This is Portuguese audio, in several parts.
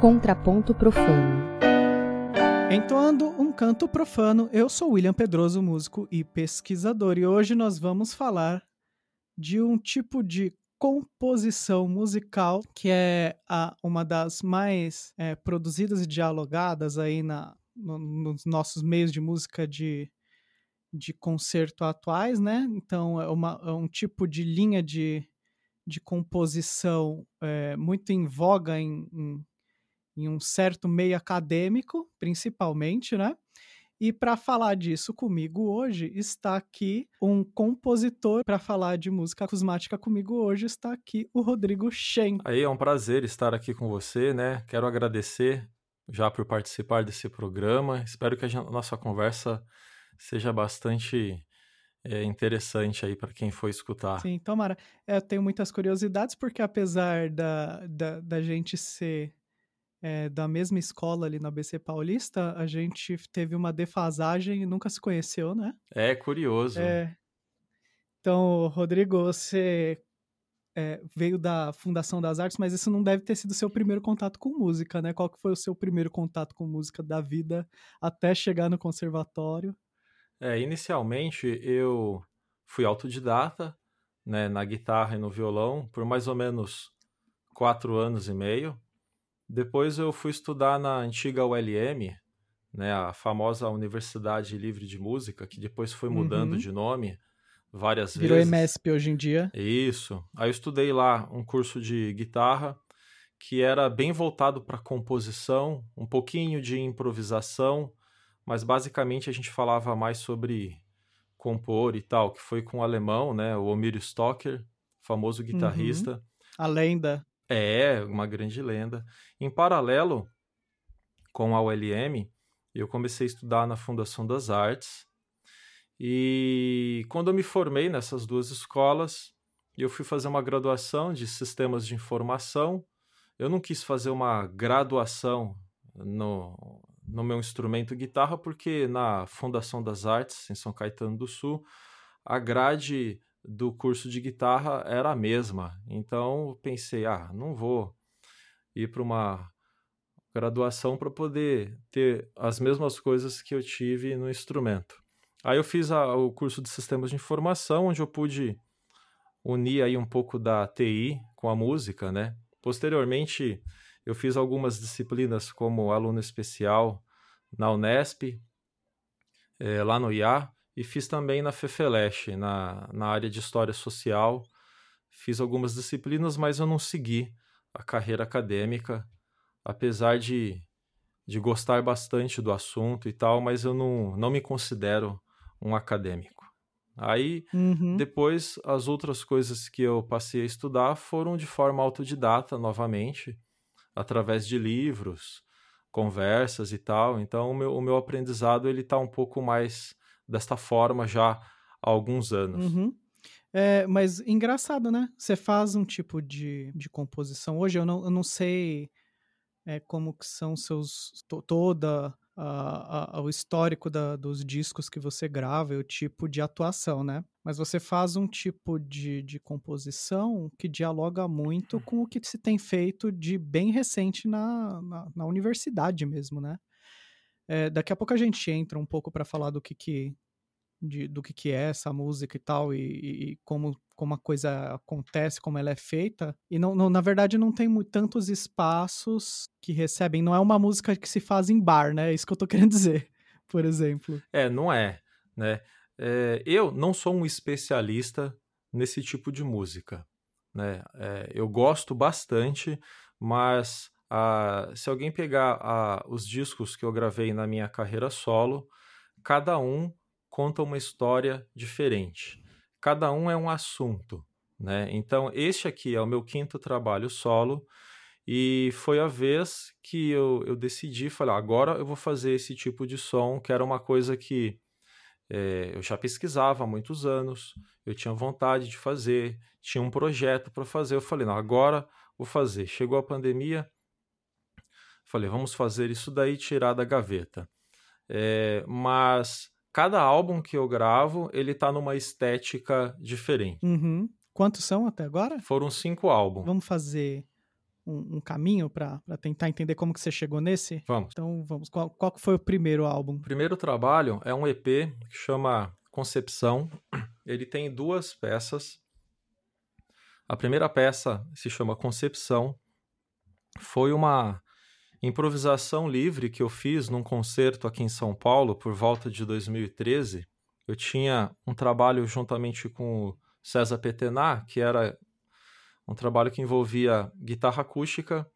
Contraponto Profano. Entoando um canto profano, eu sou William Pedroso, músico e pesquisador, e hoje nós vamos falar de um tipo de composição musical que é a, uma das mais é, produzidas e dialogadas aí na, no, nos nossos meios de música de, de concerto atuais, né? Então é, uma, é um tipo de linha de, de composição é, muito em voga em, em, em um certo meio acadêmico, principalmente, né? E para falar disso comigo hoje está aqui um compositor para falar de música acusmática comigo hoje está aqui o Rodrigo Shen. Aí é um prazer estar aqui com você, né? Quero agradecer já por participar desse programa. Espero que a nossa conversa seja bastante é, interessante aí para quem for escutar. Sim, tomara. Eu tenho muitas curiosidades porque apesar da, da, da gente ser é, da mesma escola ali na BC Paulista, a gente teve uma defasagem e nunca se conheceu, né? É curioso. É. Então, Rodrigo, você é, veio da Fundação das Artes, mas isso não deve ter sido seu primeiro contato com música, né? Qual que foi o seu primeiro contato com música da vida até chegar no conservatório? É, inicialmente eu fui autodidata, né, na guitarra e no violão por mais ou menos quatro anos e meio. Depois eu fui estudar na antiga ULM, né, a famosa Universidade Livre de Música, que depois foi mudando uhum. de nome várias Virou vezes. Virou EMESP hoje em dia. Isso. Aí eu estudei lá um curso de guitarra que era bem voltado para composição, um pouquinho de improvisação, mas basicamente a gente falava mais sobre compor e tal, que foi com o alemão, né, o Omir Stocker, famoso uhum. guitarrista. Uhum. A lenda. É, uma grande lenda. Em paralelo com a ULM, eu comecei a estudar na Fundação das Artes. E quando eu me formei nessas duas escolas, eu fui fazer uma graduação de sistemas de informação. Eu não quis fazer uma graduação no, no meu instrumento guitarra, porque na Fundação das Artes, em São Caetano do Sul, a grade do curso de guitarra era a mesma. Então pensei, ah, não vou ir para uma graduação para poder ter as mesmas coisas que eu tive no instrumento. Aí eu fiz a, o curso de sistemas de informação, onde eu pude unir aí um pouco da TI com a música, né? Posteriormente, eu fiz algumas disciplinas como aluno especial na Unesp, é, lá no IA, e fiz também na FEFELESH, na, na área de História Social. Fiz algumas disciplinas, mas eu não segui a carreira acadêmica, apesar de, de gostar bastante do assunto e tal, mas eu não, não me considero um acadêmico. Aí, uhum. depois, as outras coisas que eu passei a estudar foram de forma autodidata, novamente, através de livros, conversas e tal. Então, o meu, o meu aprendizado ele está um pouco mais desta forma já há alguns anos. Uhum. É, mas engraçado, né? Você faz um tipo de, de composição hoje, eu não, eu não sei é, como que são seus to, toda a, a, o histórico da, dos discos que você grava e o tipo de atuação, né? Mas você faz um tipo de, de composição que dialoga muito com o que se tem feito de bem recente na, na, na universidade mesmo, né? É, daqui a pouco a gente entra um pouco para falar do que, que de, do que, que é essa música e tal, e, e, como, como a coisa acontece, como ela é feita. E não, não na verdade não tem tantos espaços que recebem. Não é uma música que se faz em bar, né? É isso que eu tô querendo dizer, por exemplo. É, não é, né? É, eu não sou um especialista nesse tipo de música, né? É, eu gosto bastante, mas ah, se alguém pegar ah, os discos que eu gravei na minha carreira solo, cada um conta uma história diferente. Cada um é um assunto, né? Então, este aqui é o meu quinto trabalho solo e foi a vez que eu, eu decidi, falar, ah, agora eu vou fazer esse tipo de som, que era uma coisa que é, eu já pesquisava há muitos anos, eu tinha vontade de fazer, tinha um projeto para fazer. Eu falei, não, agora vou fazer. Chegou a pandemia, falei, vamos fazer isso daí, tirar da gaveta. É, mas cada álbum que eu gravo, ele tá numa estética diferente. Uhum. Quantos são até agora? Foram cinco álbuns. Vamos fazer um, um caminho para tentar entender como que você chegou nesse? Vamos. Então vamos. Qual, qual foi o primeiro álbum? O primeiro trabalho é um EP que chama Concepção. Ele tem duas peças. A primeira peça se chama Concepção. Foi uma improvisação livre que eu fiz num concerto aqui em São Paulo por volta de 2013. Eu tinha um trabalho juntamente com o César Petenar, que era um trabalho que envolvia guitarra acústica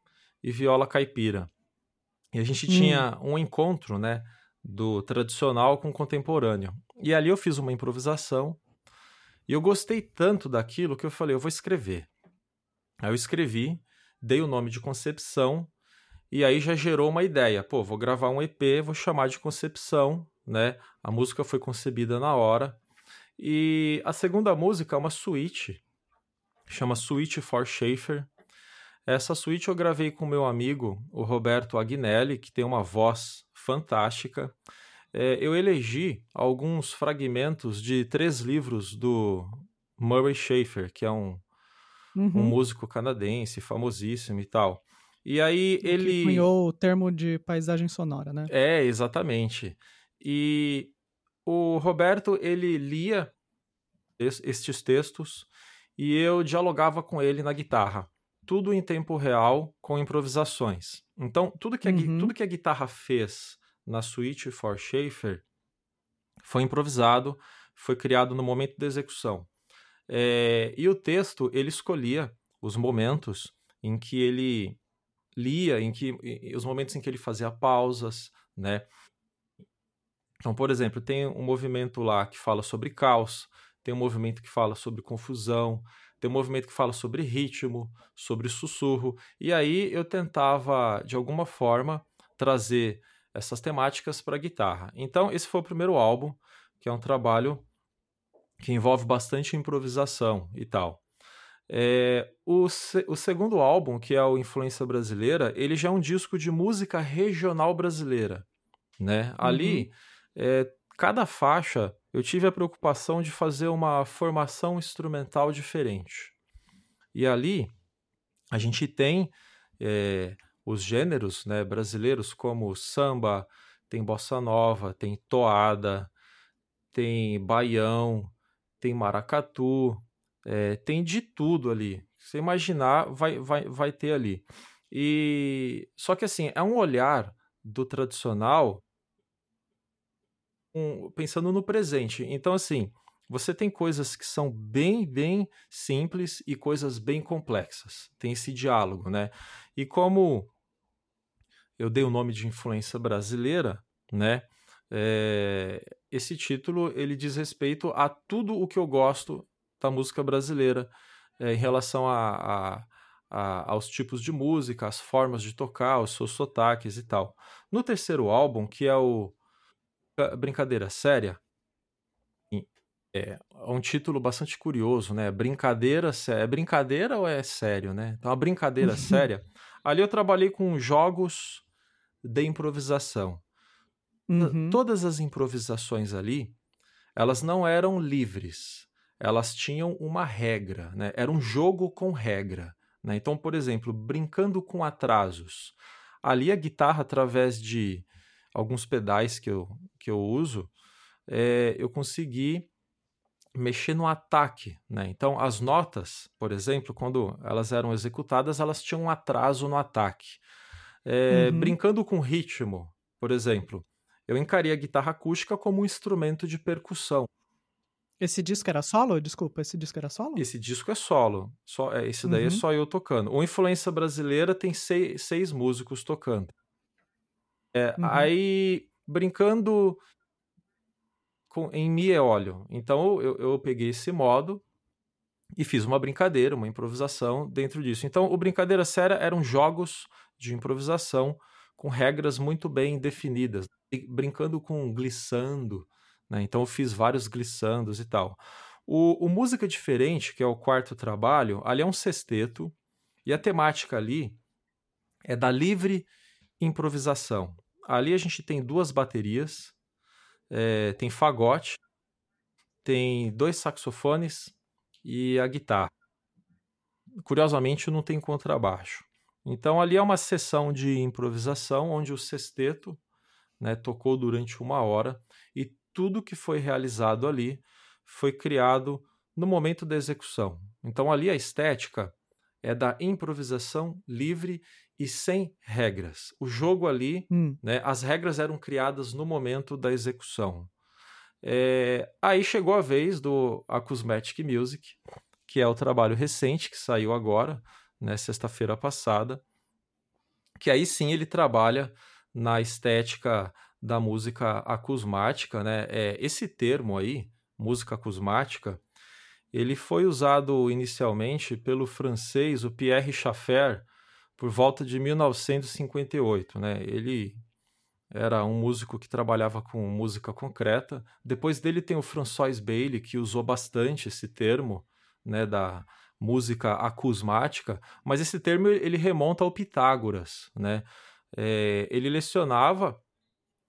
e viola caipira. E a gente hum. tinha um encontro, né, do tradicional com o contemporâneo. E ali eu fiz uma improvisação e eu gostei tanto daquilo que eu falei, eu vou escrever. Aí eu escrevi, dei o nome de Concepção e aí já gerou uma ideia. Pô, vou gravar um EP, vou chamar de Concepção, né? A música foi concebida na hora. E a segunda música é uma suíte chama Suite for Schaefer. Essa suíte eu gravei com meu amigo, o Roberto Agnelli, que tem uma voz fantástica. É, eu elegi alguns fragmentos de três livros do Murray Schaefer, que é um, uhum. um músico canadense famosíssimo e tal. E aí ele. Que cunhou o termo de paisagem sonora, né? É, exatamente. E o Roberto, ele lia estes textos e eu dialogava com ele na guitarra. Tudo em tempo real, com improvisações. Então, tudo que a, uhum. tudo que a guitarra fez na Suite for Schaefer foi improvisado, foi criado no momento da execução. É, e o texto, ele escolhia os momentos em que ele lia, em que os momentos em que ele fazia pausas, né? Então, por exemplo, tem um movimento lá que fala sobre caos, tem um movimento que fala sobre confusão, tem um movimento que fala sobre ritmo, sobre sussurro. E aí eu tentava, de alguma forma, trazer essas temáticas para a guitarra. Então, esse foi o primeiro álbum, que é um trabalho que envolve bastante improvisação e tal. É, o, o segundo álbum, que é o Influência Brasileira, ele já é um disco de música regional brasileira. Né? Ali, uhum. é, cada faixa eu tive a preocupação de fazer uma formação instrumental diferente. E ali a gente tem é, os gêneros né, brasileiros como samba, tem bossa nova, tem toada, tem baião, tem maracatu, é, tem de tudo ali. Se imaginar, vai, vai, vai ter ali. E só que assim é um olhar do tradicional um, pensando no presente. Então, assim, você tem coisas que são bem, bem simples e coisas bem complexas. Tem esse diálogo, né? E como eu dei o nome de influência brasileira, né? É, esse título ele diz respeito a tudo o que eu gosto da música brasileira é, em relação a, a, a, aos tipos de música, as formas de tocar, os seus sotaques e tal. No terceiro álbum, que é o brincadeira séria é um título bastante curioso, né? Brincadeira É brincadeira ou é sério, né? Então, a brincadeira séria. Ali eu trabalhei com jogos de improvisação. Uhum. Todas as improvisações ali, elas não eram livres. Elas tinham uma regra, né? Era um jogo com regra. Né? Então, por exemplo, brincando com atrasos. Ali a guitarra, através de alguns pedais que eu, que eu uso, é, eu consegui mexer no ataque. Né? Então, as notas, por exemplo, quando elas eram executadas, elas tinham um atraso no ataque. É, uhum. Brincando com ritmo, por exemplo, eu encarei a guitarra acústica como um instrumento de percussão. Esse disco era solo? Desculpa, esse disco era solo? Esse disco é solo. Só, é, esse daí é uhum. é só eu tocando. O Influência Brasileira tem seis, seis músicos tocando. É, uhum. Aí, brincando com, em Mi e óleo. Então, eu, eu peguei esse modo e fiz uma brincadeira, uma improvisação dentro disso. Então, o Brincadeira Séria eram jogos de improvisação com regras muito bem definidas, brincando com glissando, né? Então, eu fiz vários glissandos e tal. O, o Música Diferente, que é o quarto trabalho, ali é um sexteto, e a temática ali é da livre improvisação. Ali a gente tem duas baterias, é, tem fagote, tem dois saxofones e a guitarra. Curiosamente, não tem contrabaixo. Então ali é uma sessão de improvisação onde o sexteto né, tocou durante uma hora tudo que foi realizado ali foi criado no momento da execução. Então ali a estética é da improvisação livre e sem regras. O jogo ali, hum. né, as regras eram criadas no momento da execução. É, aí chegou a vez do Acousmatic Music, que é o trabalho recente que saiu agora, né, sexta-feira passada, que aí sim ele trabalha na estética da música acusmática, né? É, esse termo aí, música acusmática, ele foi usado inicialmente pelo francês, o Pierre Schaeffer, por volta de 1958, né? Ele era um músico que trabalhava com música concreta. Depois dele tem o François Bailey, que usou bastante esse termo, né, da música acusmática, mas esse termo ele remonta ao Pitágoras, né? É, ele lecionava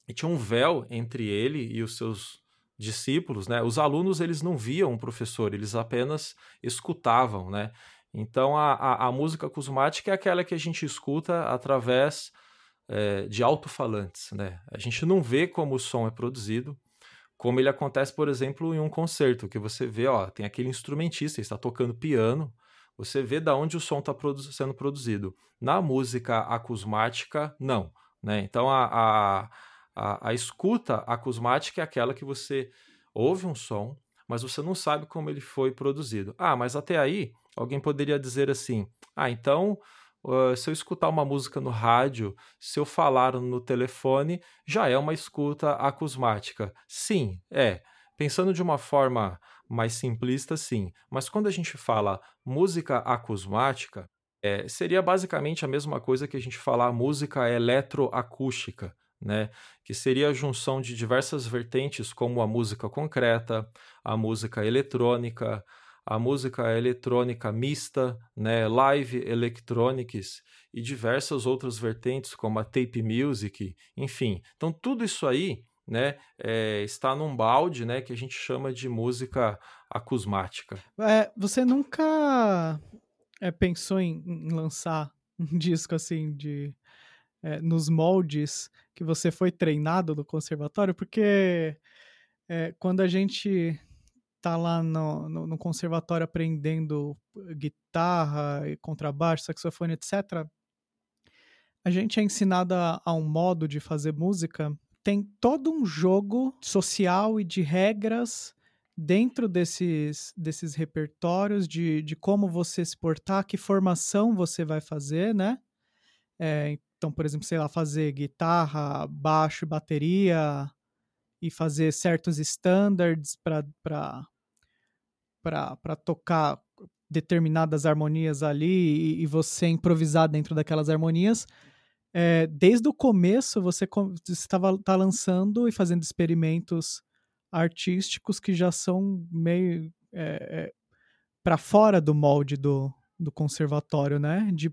e tinha um véu entre ele e os seus discípulos, né? Os alunos eles não viam o professor, eles apenas escutavam, né? Então, a, a, a música acusmática é aquela que a gente escuta através é, de alto-falantes. Né? A gente não vê como o som é produzido, como ele acontece, por exemplo, em um concerto, que você vê, ó, tem aquele instrumentista, está tocando piano, você vê da onde o som está produ sendo produzido. Na música acusmática, não. Né? Então, a, a, a, a escuta acusmática é aquela que você ouve um som, mas você não sabe como ele foi produzido. Ah, mas até aí Alguém poderia dizer assim: ah, então, uh, se eu escutar uma música no rádio, se eu falar no telefone, já é uma escuta acusmática. Sim, é. Pensando de uma forma mais simplista, sim. Mas quando a gente fala música acusmática, é, seria basicamente a mesma coisa que a gente falar música eletroacústica. Né, que seria a junção de diversas vertentes, como a música concreta, a música eletrônica, a música eletrônica mista, né, live electronics e diversas outras vertentes como a tape music, enfim. Então tudo isso aí, né, é, está num balde, né, que a gente chama de música acusmática. É, você nunca é, pensou em, em, lançar um disco assim de é, nos moldes que você foi treinado no conservatório? Porque é, quando a gente tá lá no, no, no, conservatório aprendendo guitarra, contrabaixo, saxofone, etc., a gente é ensinado a, a, um modo de fazer música. Tem todo um jogo social e de regras dentro desses, desses repertórios de, de como você se portar, que formação você vai fazer, né? É, então, por exemplo, sei lá, fazer guitarra, baixo e bateria, e fazer certos standards para tocar determinadas harmonias ali e, e, você improvisar dentro daquelas harmonias. É, desde o começo você estava tá lançando e fazendo experimentos artísticos que já são meio é, é, para fora do molde do, do conservatório, né? De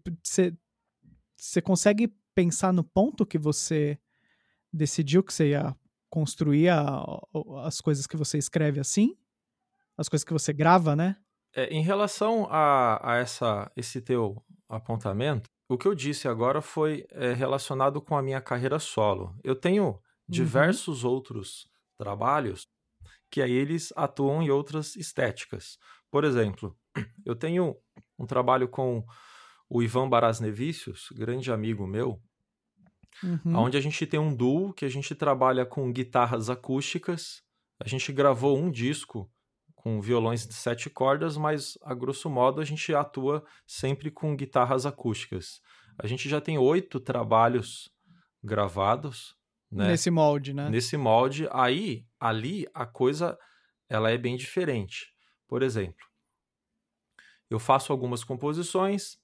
você consegue pensar no ponto que você decidiu que você ia construir a, as coisas que você escreve assim? As coisas que você grava, né? É, em relação a, a essa, esse teu apontamento, o que eu disse agora foi é, relacionado com a minha carreira solo. Eu tenho uhum. diversos uhum. outros trabalhos que aí eles atuam em outras estéticas. Por exemplo, eu tenho um trabalho com o Ivan Barasnevicius, grande amigo meu, uhum. onde a gente tem um duo que a gente trabalha com guitarras acústicas. A gente gravou um disco com violões de sete cordas, mas a grosso modo a gente atua sempre com guitarras acústicas. A gente já tem oito trabalhos gravados. Né? Nesse molde, né? Nesse molde. Aí, ali, a coisa ela é bem diferente. Por exemplo, eu faço algumas composições,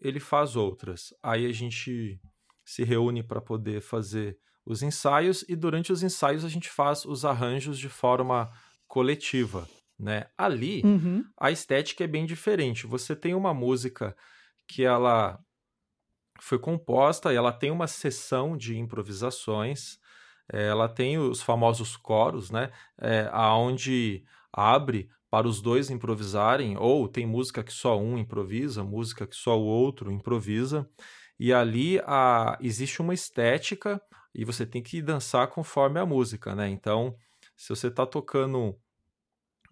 ele faz outras. Aí a gente se reúne para poder fazer os ensaios e durante os ensaios a gente faz os arranjos de forma coletiva, né? Ali uhum. a estética é bem diferente. Você tem uma música que ela foi composta e ela tem uma sessão de improvisações. É, ela tem os famosos coros, né? É, aonde abre para os dois improvisarem, ou tem música que só um improvisa, música que só o outro improvisa. e ali a, existe uma estética e você tem que dançar conforme a música, né? Então, se você está tocando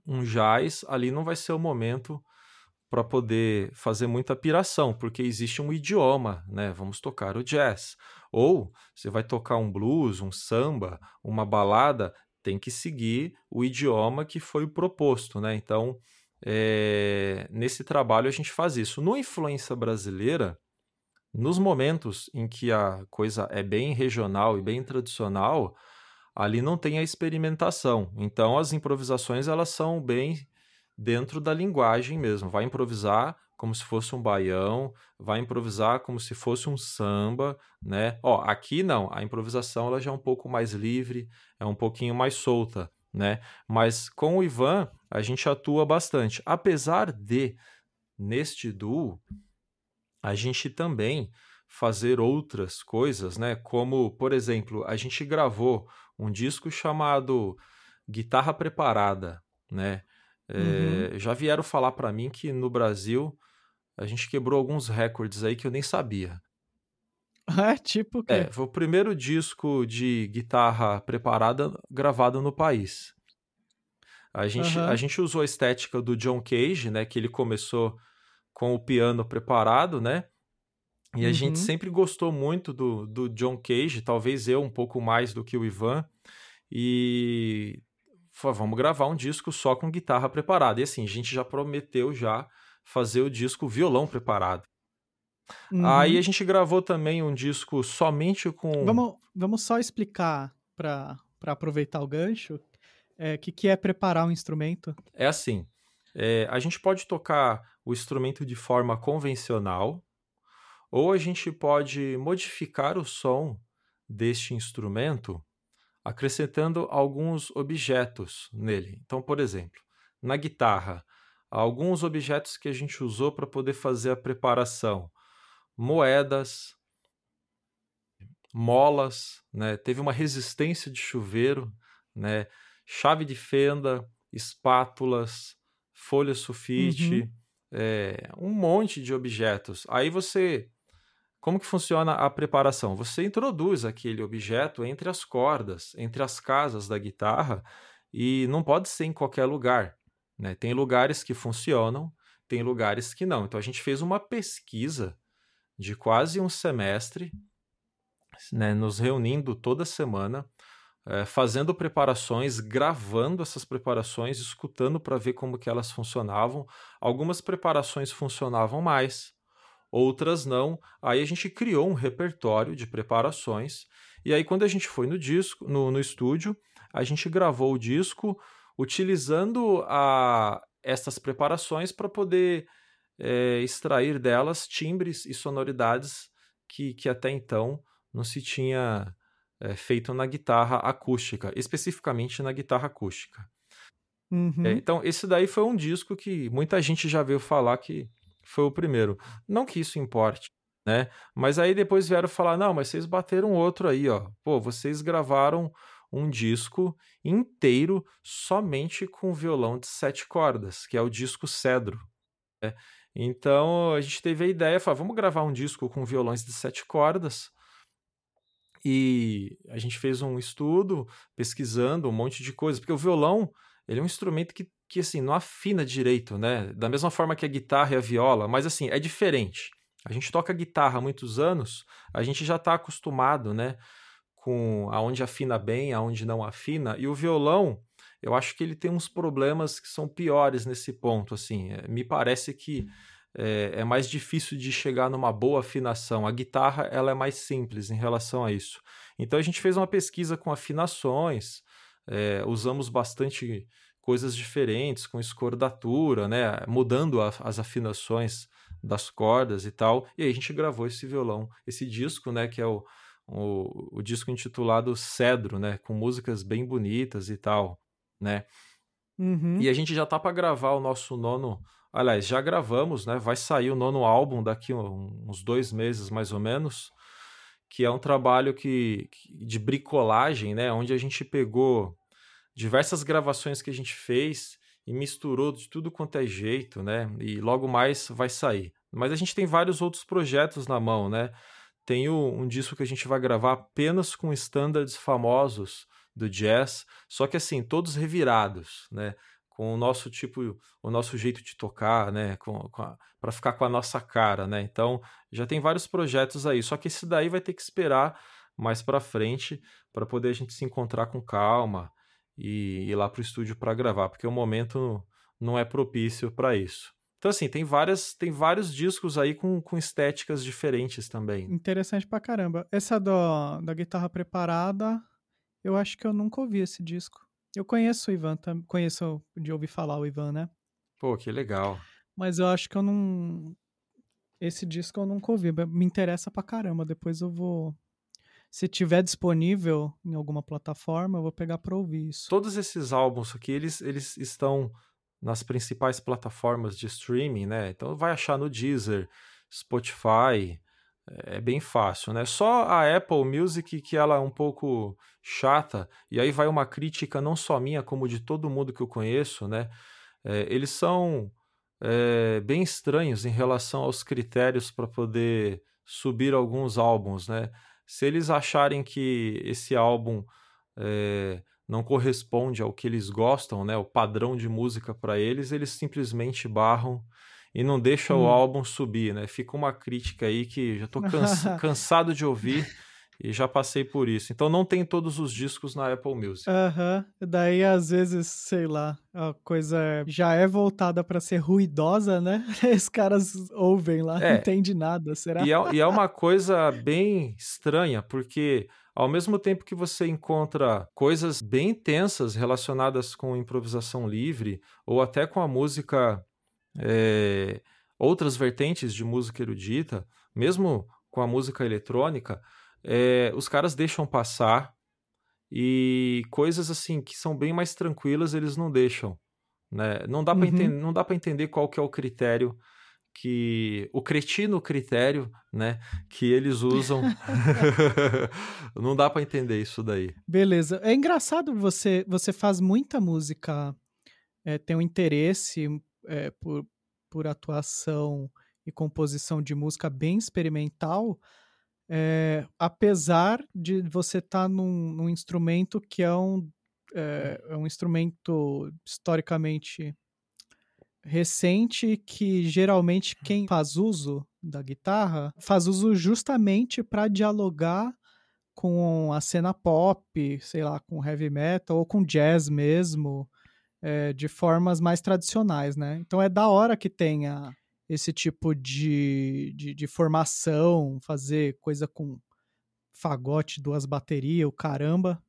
um jazz, ali não vai ser o momento para poder fazer muita piração, porque existe um idioma, né? Vamos tocar o jazz. Ou você vai tocar um blues, um samba, uma balada, tem que seguir o idioma que foi proposto, né? Então, é, nesse trabalho a gente faz isso. No Influência Brasileira, nos momentos em que a coisa é bem regional e bem tradicional, ali não tem a experimentação. Então, as improvisações elas são bem dentro da linguagem mesmo. Vai improvisar como se fosse um baião, vai improvisar como se fosse um samba, né? Ó, aqui não, a improvisação ela já é um pouco mais livre, é um pouquinho mais solta, né? Mas com o Ivan a gente atua bastante, apesar de neste duo a gente também fazer outras coisas, né? Como, por exemplo, a gente gravou um disco chamado Guitarra Preparada, né? É, uhum. Já vieram falar para mim que no Brasil a gente quebrou alguns recordes aí que eu nem sabia. É, tipo que. É, foi o primeiro disco de guitarra preparada gravado no país. A gente, uhum. a gente usou a estética do John Cage, né? Que ele começou com o piano preparado, né? E a uhum. gente sempre gostou muito do, do John Cage, talvez eu um pouco mais do que o Ivan. E vamos gravar um disco só com guitarra preparada. E assim, a gente já prometeu já fazer o disco violão preparado. Uhum. Aí a gente gravou também um disco somente com. Vamos, vamos só explicar para aproveitar o gancho o é, que, que é preparar um instrumento. É assim: é, a gente pode tocar o instrumento de forma convencional, ou a gente pode modificar o som deste instrumento acrescentando alguns objetos nele. Então, por exemplo, na guitarra, alguns objetos que a gente usou para poder fazer a preparação: moedas, molas, né? teve uma resistência de chuveiro, né? chave de fenda, espátulas, folha sulfite, uhum. é, um monte de objetos. Aí você como que funciona a preparação? Você introduz aquele objeto entre as cordas, entre as casas da guitarra, e não pode ser em qualquer lugar. Né? Tem lugares que funcionam, tem lugares que não. Então a gente fez uma pesquisa de quase um semestre, né, nos reunindo toda semana, é, fazendo preparações, gravando essas preparações, escutando para ver como que elas funcionavam. Algumas preparações funcionavam mais, outras não. Aí a gente criou um repertório de preparações. E aí, quando a gente foi no disco, no, no estúdio, a gente gravou o disco utilizando a, essas preparações para poder é, extrair delas timbres e sonoridades que, que até então não se tinha é, feito na guitarra acústica, especificamente na guitarra acústica. Uhum. É, então, esse daí foi um disco que muita gente já veio falar que foi o primeiro. Não que isso importe, né? Mas aí depois vieram falar: não, mas vocês bateram outro aí, ó. Pô, vocês gravaram um disco inteiro somente com violão de sete cordas, que é o disco Cedro. Né? Então a gente teve a ideia, falou, vamos gravar um disco com violões de sete cordas. E a gente fez um estudo, pesquisando um monte de coisa, porque o violão ele é um instrumento que que assim não afina direito, né? Da mesma forma que a guitarra e a viola, mas assim é diferente. A gente toca guitarra há muitos anos, a gente já está acostumado, né? Com aonde afina bem, aonde não afina. E o violão, eu acho que ele tem uns problemas que são piores nesse ponto. Assim, é, me parece que é, é mais difícil de chegar numa boa afinação. A guitarra ela é mais simples em relação a isso. Então a gente fez uma pesquisa com afinações, é, usamos bastante coisas diferentes, com escordatura, né? Mudando a, as afinações das cordas e tal. E aí a gente gravou esse violão, esse disco, né? Que é o, o, o disco intitulado Cedro, né? Com músicas bem bonitas e tal, né? Uhum. E a gente já tá para gravar o nosso nono. Aliás, já gravamos, né? Vai sair o nono álbum daqui uns dois meses mais ou menos, que é um trabalho que, de bricolagem, né? Onde a gente pegou diversas gravações que a gente fez e misturou de tudo quanto é jeito, né? E logo mais vai sair. Mas a gente tem vários outros projetos na mão, né? tem um disco que a gente vai gravar apenas com standards famosos do jazz, só que assim, todos revirados, né? Com o nosso tipo, o nosso jeito de tocar, né? Para ficar com a nossa cara, né? Então, já tem vários projetos aí, só que esse daí vai ter que esperar mais para frente para poder a gente se encontrar com calma e ir lá pro estúdio para gravar, porque o momento não é propício para isso. Então, assim, tem, várias, tem vários discos aí com, com estéticas diferentes também. Interessante pra caramba. Essa do, da guitarra preparada, eu acho que eu nunca ouvi esse disco. Eu conheço o Ivan, conheço de ouvir falar o Ivan, né? Pô, que legal. Mas eu acho que eu não. Esse disco eu nunca ouvi. Me interessa pra caramba. Depois eu vou. Se tiver disponível em alguma plataforma, eu vou pegar pra ouvir isso. Todos esses álbuns aqui, eles, eles estão nas principais plataformas de streaming, né? Então vai achar no Deezer, Spotify, é bem fácil, né? Só a Apple Music que ela é um pouco chata, e aí vai uma crítica não só minha, como de todo mundo que eu conheço, né? É, eles são é, bem estranhos em relação aos critérios para poder subir alguns álbuns, né? Se eles acharem que esse álbum é, não corresponde ao que eles gostam, né, o padrão de música para eles, eles simplesmente barram e não deixam hum. o álbum subir, né? Fica uma crítica aí que já estou cansa cansado de ouvir e já passei por isso. Então não tem todos os discos na Apple Music. Aham. Uhum. Daí às vezes, sei lá, a coisa já é voltada para ser ruidosa, né? Os caras ouvem lá, é. não entende nada, será? E é, e é uma coisa bem estranha, porque ao mesmo tempo que você encontra coisas bem intensas relacionadas com improvisação livre ou até com a música, é, outras vertentes de música erudita, mesmo com a música eletrônica, é, os caras deixam passar e coisas assim que são bem mais tranquilas eles não deixam. Né? Não dá para uhum. entender qual que é o critério que o cretino critério, né, que eles usam, não dá para entender isso daí. Beleza, é engraçado você você faz muita música, é, tem um interesse é, por, por atuação e composição de música bem experimental, é, apesar de você estar tá num, num, instrumento que é um, é, é um instrumento historicamente recente que geralmente quem faz uso da guitarra faz uso justamente para dialogar com a cena pop, sei lá, com heavy metal ou com jazz mesmo, é, de formas mais tradicionais, né? Então é da hora que tenha esse tipo de, de, de formação, fazer coisa com fagote, duas baterias, o caramba.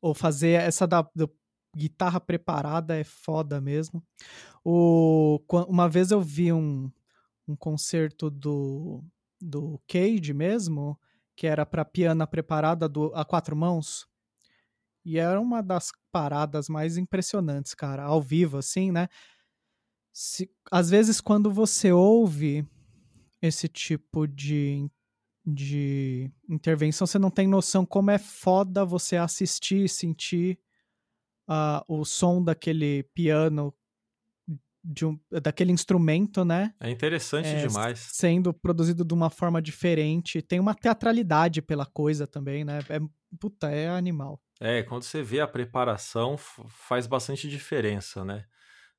Ou fazer essa da, do guitarra preparada é foda mesmo. O, uma vez eu vi um, um concerto do, do Cage mesmo, que era para piano preparada do, a quatro mãos. E era uma das paradas mais impressionantes, cara, ao vivo, assim, né? Se, às vezes, quando você ouve esse tipo de, de intervenção, você não tem noção como é foda você assistir e sentir uh, o som daquele piano de um, daquele instrumento, né? É interessante é, demais. Sendo produzido de uma forma diferente. Tem uma teatralidade pela coisa também, né? É, puta, é animal. É, quando você vê a preparação, faz bastante diferença, né?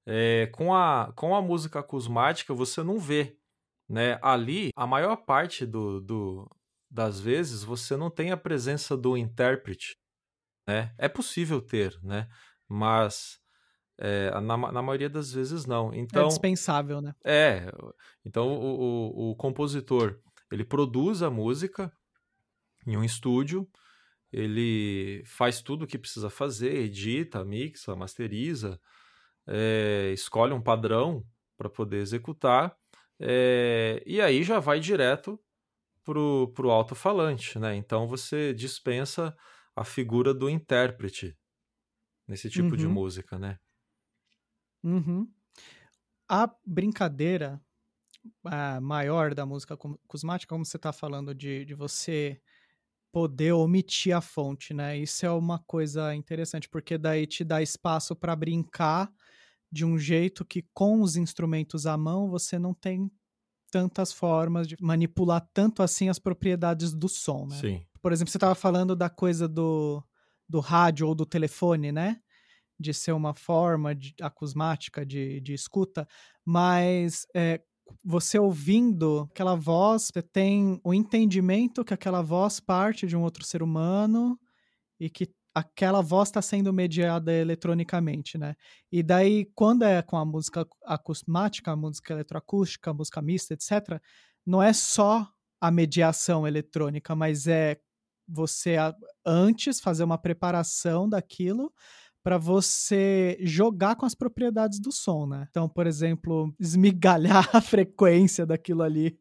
É, com, a, com a música acusmática, você não vê, né? Ali, a maior parte do, do, das vezes, você não tem a presença do intérprete, né? É possível ter, né? Mas é, na, na, maioria das vezes não. É então, é dispensável, né? É. Então o, o, o, compositor ele produz a música em um estúdio, ele faz tudo o que precisa fazer, edita, mixa, masteriza, é, escolhe um padrão para poder executar, é, e aí já vai direto pro, pro alto-falante, né? Então você dispensa a figura do intérprete nesse tipo uhum. de música, né? Uhum. A brincadeira a maior da música cosmática, como você está falando de, de você poder omitir a fonte, né? Isso é uma coisa interessante, porque daí te dá espaço para brincar de um jeito que com os instrumentos à mão você não tem tantas formas, de manipular tanto assim as propriedades do som, né? Sim. Por exemplo, você estava falando da coisa do, do rádio ou do telefone, né? De ser uma forma de, acusmática de, de escuta, mas é, você ouvindo aquela voz, você tem o entendimento que aquela voz parte de um outro ser humano e que aquela voz está sendo mediada eletronicamente, né? E daí, quando é com a música acusmática, a música eletroacústica, a música mista, etc., não é só a mediação eletrônica, mas é você antes fazer uma preparação daquilo para você jogar com as propriedades do som, né? Então, por exemplo, esmigalhar a frequência daquilo ali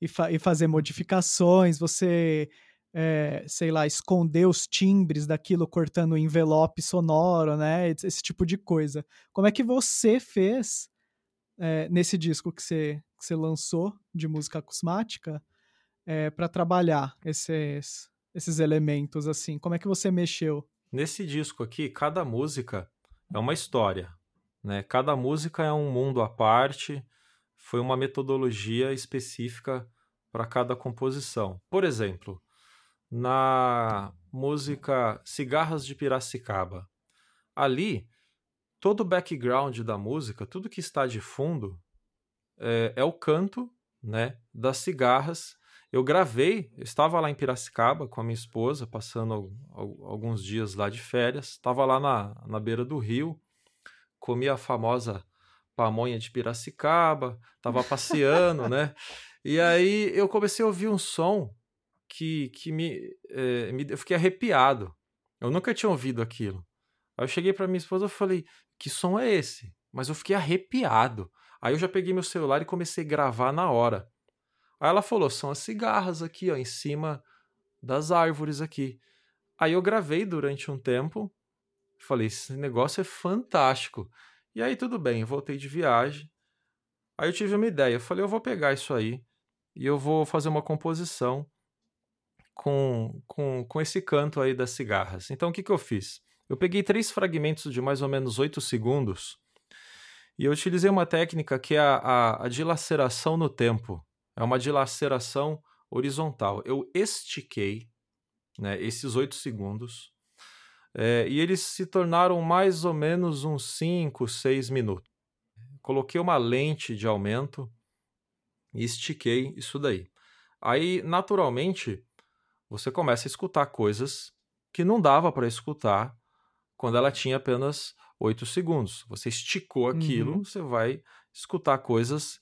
e, fa e fazer modificações, você é, sei lá, esconder os timbres daquilo cortando o envelope sonoro, né? Esse tipo de coisa. Como é que você fez é, nesse disco que você, que você lançou de música acusmática é, para trabalhar esses, esses elementos assim? Como é que você mexeu? Nesse disco aqui, cada música é uma história, né? Cada música é um mundo à parte. Foi uma metodologia específica para cada composição. Por exemplo, na música Cigarras de Piracicaba. Ali, todo o background da música, tudo que está de fundo, é, é o canto né, das cigarras. Eu gravei, eu estava lá em Piracicaba com a minha esposa, passando alguns dias lá de férias. Estava lá na, na beira do rio, comi a famosa pamonha de Piracicaba, estava passeando, né? E aí eu comecei a ouvir um som que, que me, é, me. Eu fiquei arrepiado. Eu nunca tinha ouvido aquilo. Aí eu cheguei para minha esposa e falei: Que som é esse? Mas eu fiquei arrepiado. Aí eu já peguei meu celular e comecei a gravar na hora. Aí ela falou: São as cigarras aqui, ó, em cima das árvores aqui. Aí eu gravei durante um tempo. Falei: Esse negócio é fantástico. E aí tudo bem, voltei de viagem. Aí eu tive uma ideia. Eu falei: Eu vou pegar isso aí e eu vou fazer uma composição com, com, com esse canto aí das cigarras. Então, o que, que eu fiz? Eu peguei três fragmentos de mais ou menos oito segundos e eu utilizei uma técnica que é a, a, a dilaceração no tempo. É uma dilaceração horizontal. Eu estiquei né, esses oito segundos é, e eles se tornaram mais ou menos uns 5, 6 minutos. Coloquei uma lente de aumento e estiquei isso daí. Aí, naturalmente, você começa a escutar coisas que não dava para escutar quando ela tinha apenas 8 segundos. Você esticou aquilo, uhum. você vai escutar coisas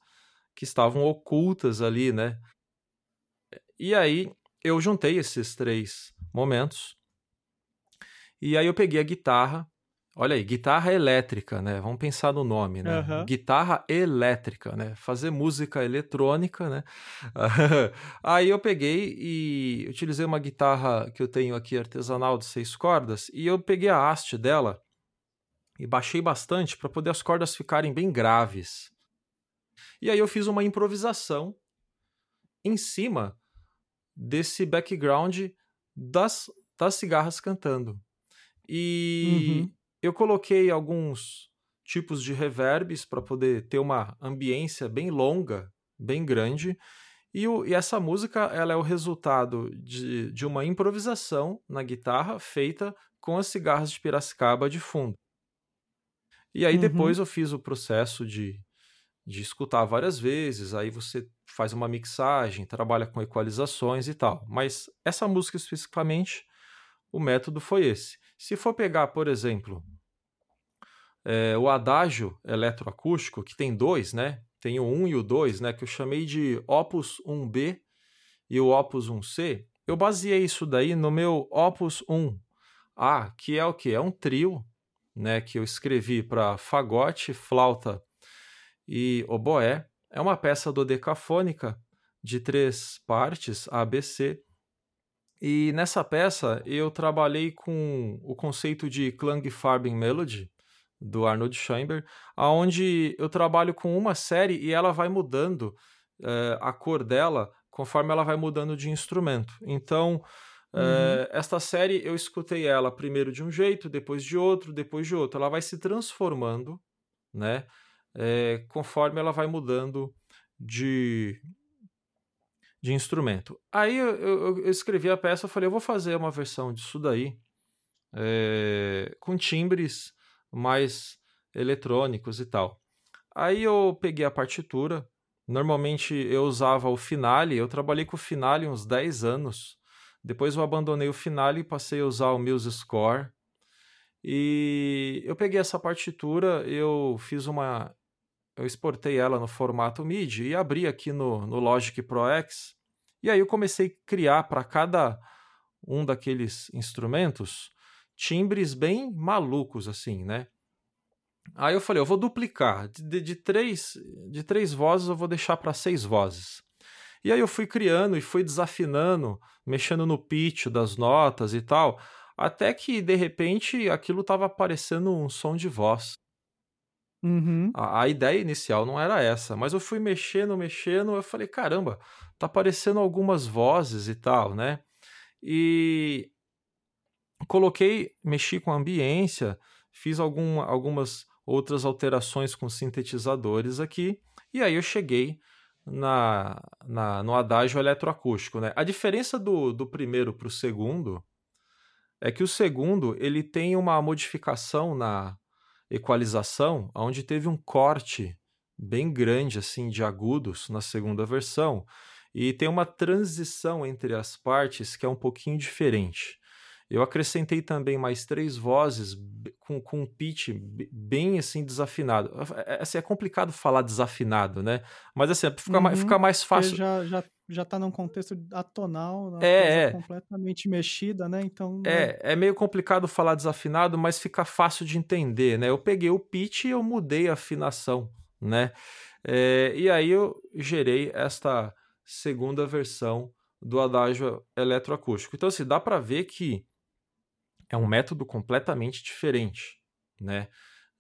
que estavam ocultas ali, né? E aí eu juntei esses três momentos. E aí eu peguei a guitarra Olha aí, guitarra elétrica, né? Vamos pensar no nome, né? Uhum. Guitarra elétrica, né? Fazer música eletrônica, né? aí eu peguei e utilizei uma guitarra que eu tenho aqui artesanal de seis cordas e eu peguei a haste dela e baixei bastante para poder as cordas ficarem bem graves. E aí eu fiz uma improvisação em cima desse background das, das cigarras cantando. E uhum eu coloquei alguns tipos de reverbs para poder ter uma ambiência bem longa, bem grande. E, o, e, essa música ela é o resultado de, de uma improvisação na guitarra feita com as cigarras de Piracicaba de fundo. E aí uhum. depois eu fiz o processo de, de escutar várias vezes, aí você faz uma mixagem, trabalha com equalizações e tal. Mas essa música especificamente, o método foi esse. Se for pegar, por exemplo, é, o adágio eletroacústico, que tem dois, né? Tem o 1 e o 2, né? Que eu chamei de Opus 1B e o Opus 1C. Eu baseei isso daí no meu Opus 1A, que é o que? É um trio, né? Que eu escrevi para fagote, flauta e oboé. É uma peça dodecafônica de três partes, ABC. E nessa peça eu trabalhei com o conceito de Klangfarben Melody, do Arnold Schoenberg, aonde eu trabalho com uma série e ela vai mudando é, a cor dela conforme ela vai mudando de instrumento. Então, uhum. é, esta série eu escutei ela primeiro de um jeito, depois de outro, depois de outro. Ela vai se transformando, né? É, conforme ela vai mudando de, de instrumento. Aí eu, eu, eu escrevi a peça, eu falei, eu vou fazer uma versão disso daí, é, com timbres mais eletrônicos e tal. Aí eu peguei a partitura, normalmente eu usava o Finale, eu trabalhei com o Finale uns 10 anos, depois eu abandonei o Finale e passei a usar o Muse Score, e eu peguei essa partitura, eu fiz uma. Eu exportei ela no formato MIDI e abri aqui no, no Logic Pro X. E aí eu comecei a criar para cada um daqueles instrumentos timbres bem malucos, assim, né? Aí eu falei, eu vou duplicar. De, de, três, de três vozes eu vou deixar para seis vozes. E aí eu fui criando e fui desafinando, mexendo no pitch das notas e tal. Até que, de repente, aquilo estava parecendo um som de voz. Uhum. A, a, ideia inicial não era essa, mas eu fui mexendo, mexendo, eu falei, caramba, tá aparecendo algumas vozes e tal, né? E coloquei, mexi com a ambiência, fiz algum, algumas outras alterações com sintetizadores aqui, e aí eu cheguei na, na, no adágio eletroacústico, né? A diferença do, do primeiro para o segundo é que o segundo ele tem uma modificação na equalização, onde teve um corte bem grande assim de agudos na segunda versão e tem uma transição entre as partes que é um pouquinho diferente. Eu acrescentei também mais três vozes com, com um pitch bem assim desafinado. É, é, assim, é complicado falar desafinado, né? Mas assim, fica, uhum, mais, fica mais fácil. Já, já, já tá num contexto atonal, é, é. completamente mexida, né? Então. É, é meio complicado falar desafinado, mas fica fácil de entender, né? Eu peguei o pitch e eu mudei a afinação, né? É, e aí eu gerei esta segunda versão do adágio eletroacústico. Então, assim, dá para ver que é um método completamente diferente, né?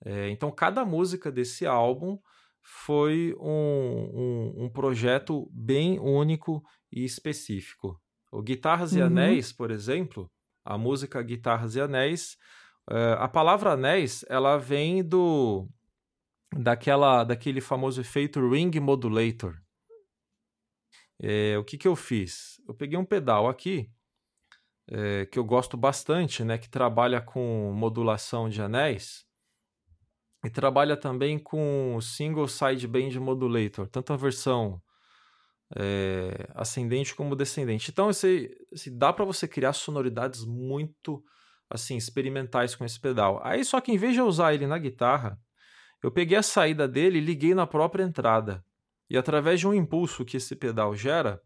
É, então, cada música desse álbum foi um, um, um, projeto bem único e específico. O Guitarras uhum. e Anéis, por exemplo, a música Guitarras e Anéis, uh, a palavra anéis, ela vem do daquela daquele famoso efeito ring modulator. É, o que, que eu fiz? Eu peguei um pedal aqui é, que eu gosto bastante, né, que trabalha com modulação de anéis e trabalha também com single sideband modulator, tanto a versão é, ascendente como descendente. Então, esse, esse dá para você criar sonoridades muito assim experimentais com esse pedal. Aí só que em vez de eu usar ele na guitarra, eu peguei a saída dele e liguei na própria entrada. E através de um impulso que esse pedal gera,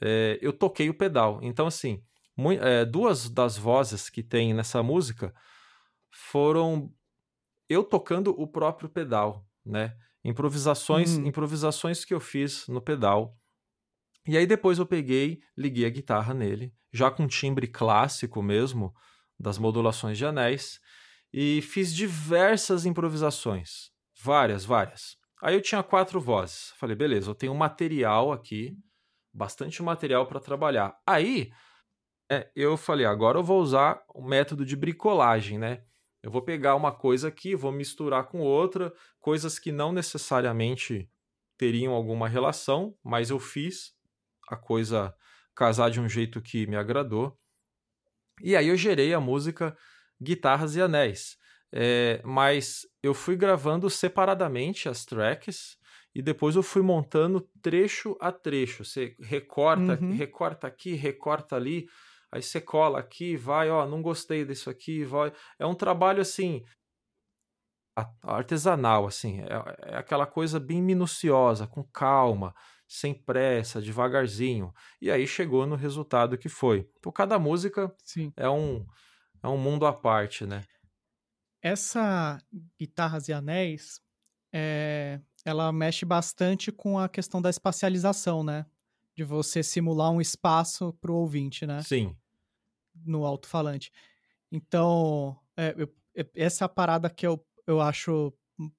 é, eu toquei o pedal. Então, assim, é, duas das vozes que tem nessa música foram eu tocando o próprio pedal, né? Improvisações, hum. improvisações que eu fiz no pedal. E aí depois eu peguei, liguei a guitarra nele, já com timbre clássico mesmo, das modulações de anéis, e fiz diversas improvisações. Várias, várias. Aí eu tinha quatro vozes. Falei, beleza, eu tenho material aqui, bastante material para trabalhar. Aí é, eu falei, agora eu vou usar o método de bricolagem, né? Eu vou pegar uma coisa aqui, vou misturar com outra, coisas que não necessariamente teriam alguma relação, mas eu fiz a coisa casar de um jeito que me agradou. E aí eu gerei a música Guitarras e Anéis. É, mas eu fui gravando separadamente as tracks e depois eu fui montando trecho a trecho. Você recorta, uhum. recorta aqui, recorta ali aí você cola aqui, vai, ó, não gostei disso aqui, vai. É um trabalho assim artesanal, assim, é, é aquela coisa bem minuciosa, com calma, sem pressa, devagarzinho. E aí chegou no resultado que foi. Então cada música Sim. é um é um mundo à parte, né? Essa guitarras e anéis, é, ela mexe bastante com a questão da espacialização, né? De você simular um espaço para o ouvinte, né? Sim no alto-falante. Então, é, eu, essa é a parada que eu, eu acho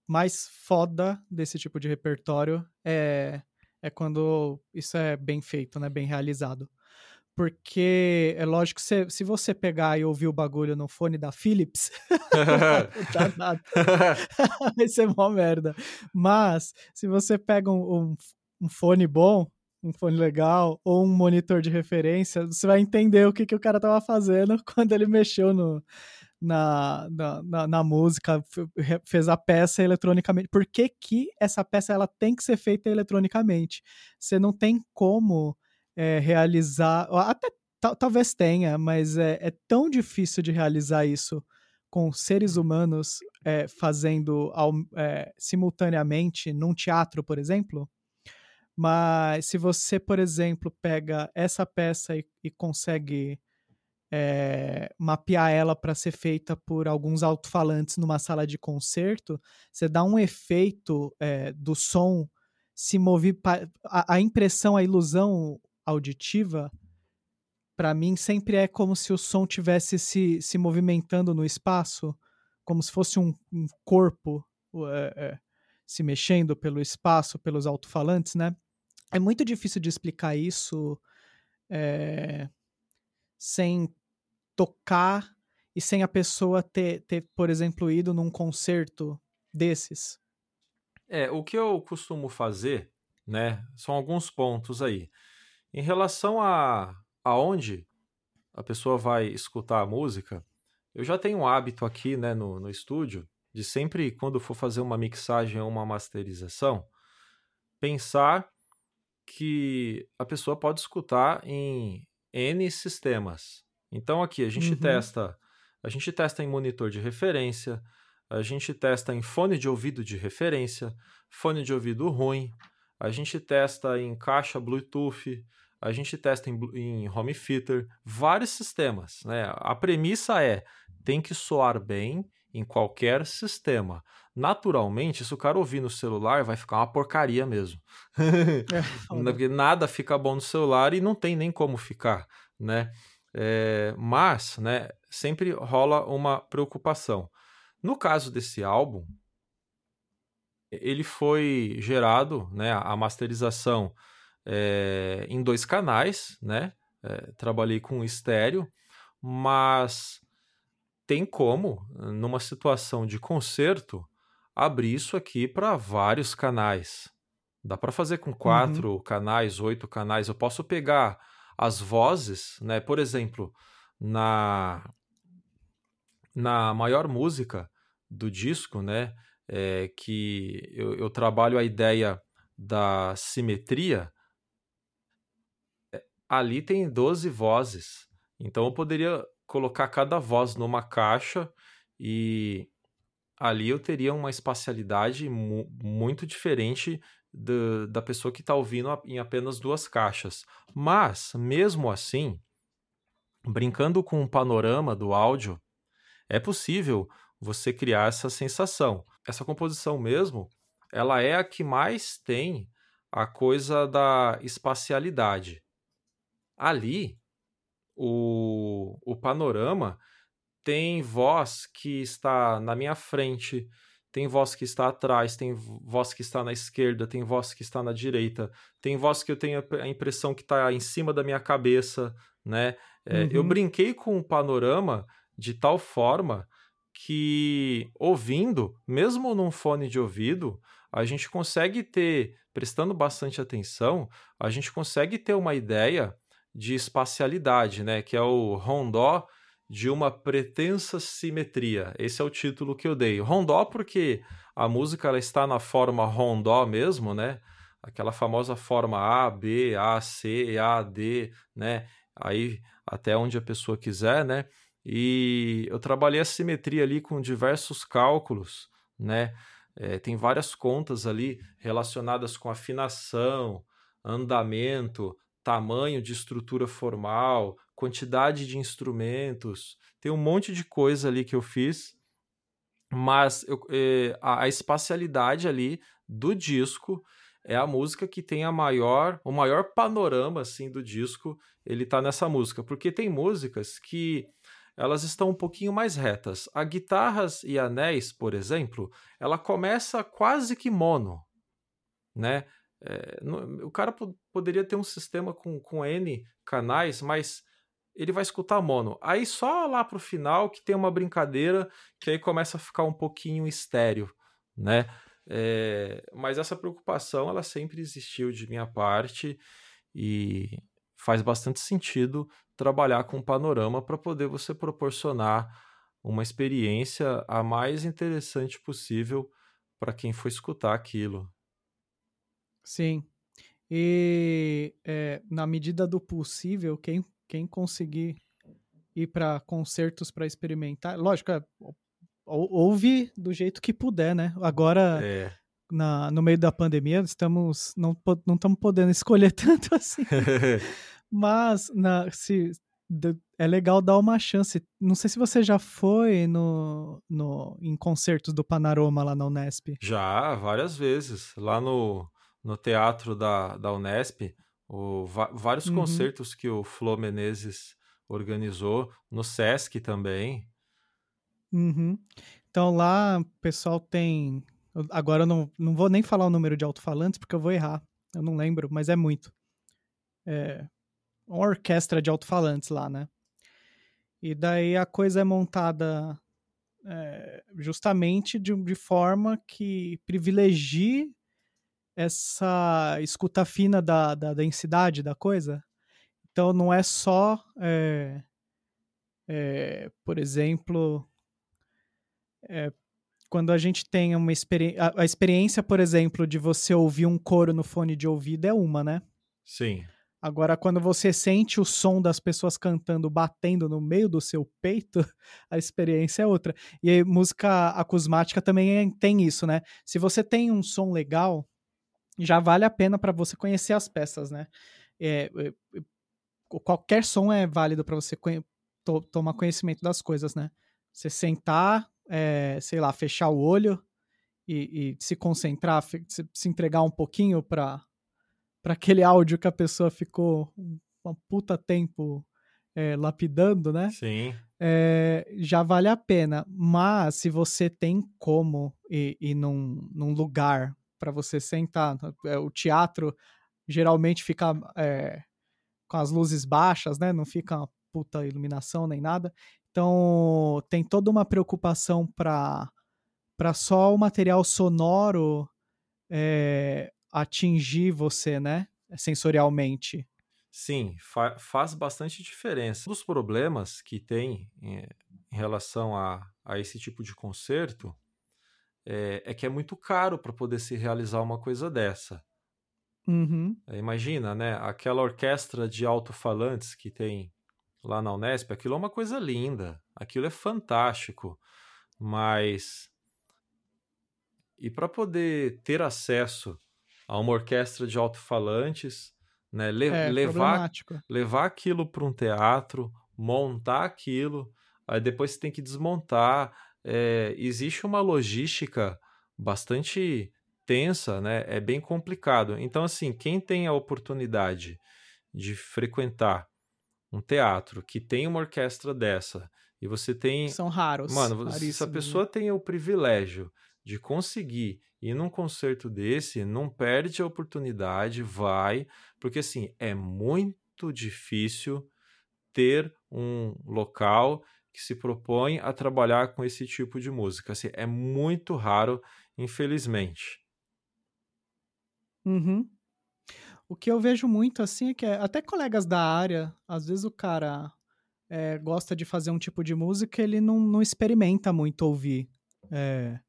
mais foda desse tipo de repertório é, é quando isso é bem feito, né? Bem realizado. Porque é lógico que se, se você pegar e ouvir o bagulho no fone da Philips, nada. vai ser mó merda. Mas, se você pega um, um, um fone bom, um fone legal ou um monitor de referência, você vai entender o que, que o cara tava fazendo quando ele mexeu no, na, na, na, na música, fez a peça eletronicamente. Por que, que essa peça ela tem que ser feita eletronicamente? Você não tem como é, realizar, até talvez tenha, mas é, é, tão difícil de realizar isso com seres humanos é, fazendo ao, é, simultaneamente num teatro, por exemplo, mas se você, por exemplo, pega essa peça e, e consegue é, mapear ela para ser feita por alguns alto-falantes numa sala de concerto, você dá um efeito é, do som se mover. A, a impressão, a ilusão auditiva, para mim, sempre é como se o som tivesse se, se movimentando no espaço, como se fosse um, um corpo é, se mexendo pelo espaço, pelos alto-falantes, né? É muito difícil de explicar isso é, sem tocar e sem a pessoa ter, ter, por exemplo, ido num concerto desses. É, o que eu costumo fazer, né, são alguns pontos aí. Em relação a aonde a pessoa vai escutar a música, eu já tenho um hábito aqui, né, no, no estúdio, de sempre, quando for fazer uma mixagem ou uma masterização, pensar que a pessoa pode escutar em N sistemas. Então aqui a gente uhum. testa, a gente testa em monitor de referência, a gente testa em fone de ouvido de referência, fone de ouvido ruim, a gente testa em caixa Bluetooth, a gente testa em, em home theater, vários sistemas. Né? A premissa é tem que soar bem em qualquer sistema. Naturalmente, se o cara ouvir no celular, vai ficar uma porcaria mesmo. é, Porque nada fica bom no celular e não tem nem como ficar, né? É, mas, né, sempre rola uma preocupação. No caso desse álbum, ele foi gerado, né, a masterização é, em dois canais, né? É, trabalhei com estéreo, mas tem como, numa situação de concerto, abrir isso aqui para vários canais. Dá para fazer com quatro uhum. canais, oito canais. Eu posso pegar as vozes, né? Por exemplo, na na maior música do disco, né? É, que eu, eu trabalho a ideia da simetria. É, ali tem 12 vozes. Então eu poderia colocar cada voz numa caixa e ali eu teria uma espacialidade mu muito diferente do, da pessoa que está ouvindo em apenas duas caixas. Mas, mesmo assim, brincando com o panorama do áudio, é possível você criar essa sensação. Essa composição mesmo, ela é a que mais tem a coisa da espacialidade. Ali, o, o panorama tem voz que está na minha frente, tem voz que está atrás, tem voz que está na esquerda, tem voz que está na direita, tem voz que eu tenho a impressão que está em cima da minha cabeça, né? É, uhum. Eu brinquei com o panorama de tal forma que ouvindo, mesmo num fone de ouvido, a gente consegue ter, prestando bastante atenção, a gente consegue ter uma ideia de espacialidade, né? Que é o rondó de uma pretensa simetria. Esse é o título que eu dei. Rondó porque a música ela está na forma rondó mesmo, né? Aquela famosa forma A, B, A, C, A, D, né? Aí até onde a pessoa quiser, né? E eu trabalhei a simetria ali com diversos cálculos, né? É, tem várias contas ali relacionadas com afinação, andamento, tamanho de estrutura formal, quantidade de instrumentos, tem um monte de coisa ali que eu fiz, mas eu, eh, a, a espacialidade ali do disco é a música que tem a maior, o maior panorama assim do disco, ele tá nessa música, porque tem músicas que elas estão um pouquinho mais retas. A guitarras e anéis, por exemplo, ela começa quase que mono, né? É, o cara poderia ter um sistema com, com N canais, mas ele vai escutar mono. Aí só lá pro final que tem uma brincadeira que aí começa a ficar um pouquinho estéreo, né? É, mas essa preocupação ela sempre existiu de minha parte e faz bastante sentido trabalhar com panorama para poder você proporcionar uma experiência a mais interessante possível para quem for escutar aquilo. Sim. E é, na medida do possível, quem, quem conseguir ir para concertos para experimentar, lógico, é, ouve do jeito que puder, né? Agora, é. na, no meio da pandemia, estamos não, não estamos podendo escolher tanto assim. Mas na, se, é legal dar uma chance. Não sei se você já foi no, no, em concertos do Panorama lá na Unesp. Já, várias vezes. Lá no, no teatro da, da Unesp, o, vários uhum. concertos que o Flo Menezes organizou, no Sesc também. Uhum. Então lá o pessoal tem. Agora eu não, não vou nem falar o número de alto-falantes porque eu vou errar. Eu não lembro, mas é muito. É uma orquestra de alto-falantes lá, né? E daí a coisa é montada é, justamente de, de forma que privilegie essa escuta fina da, da densidade da coisa. Então não é só, é, é, por exemplo, é, quando a gente tem uma experiência. A, experiência, por exemplo, de você ouvir um coro no fone de ouvido é uma, né? Sim. Agora, quando você sente o som das pessoas cantando, batendo no meio do seu peito, a experiência é outra. E música acusmática também tem isso, né? Se você tem um som legal, já vale a pena para você conhecer as peças, né? É, é, qualquer som é válido para você conhe to tomar conhecimento das coisas, né? Você sentar, é, sei lá, fechar o olho e, e se concentrar, se, se, entregar um pouquinho para para aquele áudio que a pessoa ficou um puta tempo é, lapidando, né? Sim. É, já vale a pena. Mas se você tem como ir, ir num, num lugar para você sentar, é, o teatro geralmente fica é, com as luzes baixas, né? Não fica uma puta iluminação nem nada. Então tem toda uma preocupação para para só o material sonoro é, atingir você, né? Sensorialmente. Sim, fa faz bastante diferença. Um dos problemas que tem é, em relação a, a esse tipo de concerto é, é que é muito caro para poder se realizar uma coisa dessa. Uhum. É, imagina, né? Aquela orquestra de alto-falantes que tem lá na Unesp, aquilo é uma coisa linda, aquilo é fantástico, mas e para poder ter acesso a uma orquestra de alto-falantes, né, le é, levar levar aquilo para um teatro, montar aquilo, aí depois você tem que desmontar. É, existe uma logística bastante tensa, né? É bem complicado. Então, assim, quem tem a oportunidade de frequentar um teatro que tem uma orquestra dessa e você tem. São raros. Mano, se a né? pessoa tem o privilégio de conseguir ir num concerto desse, não perde a oportunidade, vai, porque assim, é muito difícil ter um local que se propõe a trabalhar com esse tipo de música. Assim, é muito raro, infelizmente. Uhum. O que eu vejo muito assim é que até colegas da área, às vezes o cara é, gosta de fazer um tipo de música, ele não, não experimenta muito ouvir é,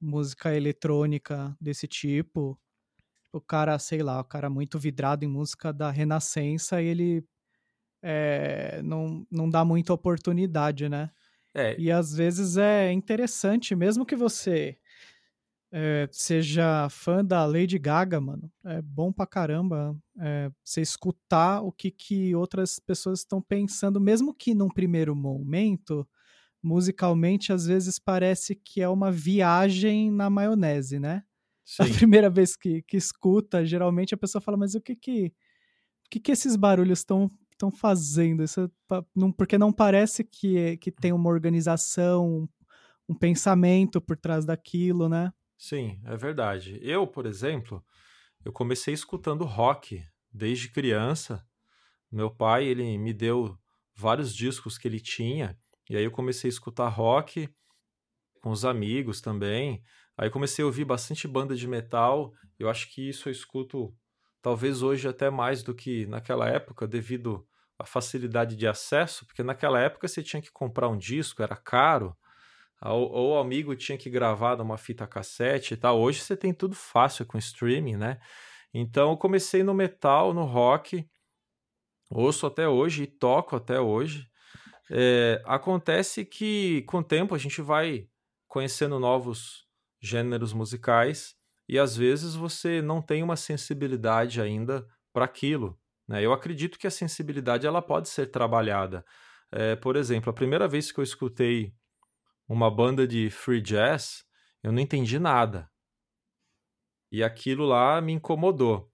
música eletrônica desse tipo. O cara, sei lá, o cara muito vidrado em música da Renascença ele é, não, não dá muita oportunidade, né? É. E às vezes é interessante, mesmo que você é, seja fã da Lady Gaga, mano, é bom pra caramba é, você escutar o que, que outras pessoas estão pensando, mesmo que num primeiro momento, musicalmente, às vezes parece que é uma viagem na maionese, né? Sim. A primeira vez que, que escuta, geralmente a pessoa fala, mas o que que, o que, que esses barulhos estão estão fazendo? Isso não, porque não parece que, que tem uma organização, um pensamento por trás daquilo, né? Sim, é verdade. Eu, por exemplo, eu comecei escutando rock desde criança. Meu pai, ele me deu vários discos que ele tinha, e aí eu comecei a escutar rock com os amigos também. Aí comecei a ouvir bastante banda de metal. Eu acho que isso eu escuto talvez hoje até mais do que naquela época, devido à facilidade de acesso, porque naquela época você tinha que comprar um disco, era caro, ou, o amigo tinha que gravar numa fita cassete e tal. Hoje você tem tudo fácil com streaming, né? Então eu comecei no metal, no rock, ouço até hoje e toco até hoje. É, acontece que com o tempo a gente vai conhecendo novos gêneros musicais e às vezes você não tem uma sensibilidade ainda para aquilo. Né? Eu acredito que a sensibilidade ela pode ser trabalhada. É, por exemplo, a primeira vez que eu escutei uma banda de free jazz, eu não entendi nada. E aquilo lá me incomodou.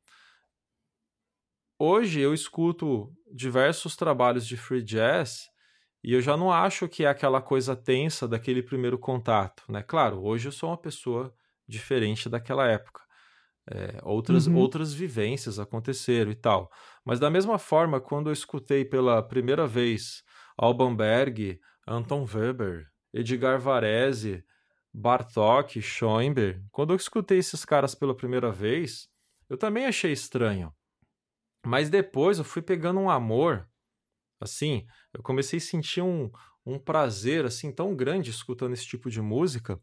Hoje eu escuto diversos trabalhos de free jazz e eu já não acho que é aquela coisa tensa daquele primeiro contato, né? Claro, hoje eu sou uma pessoa diferente daquela época. É, outras, uhum. outras vivências aconteceram e tal. Mas da mesma forma, quando eu escutei pela primeira vez Alban Berg, Anton Weber, Edgar Varese, Bartok, Schoenberg, quando eu escutei esses caras pela primeira vez, eu também achei estranho. Mas depois eu fui pegando um amor, assim, eu comecei a sentir um, um prazer assim tão grande escutando esse tipo de música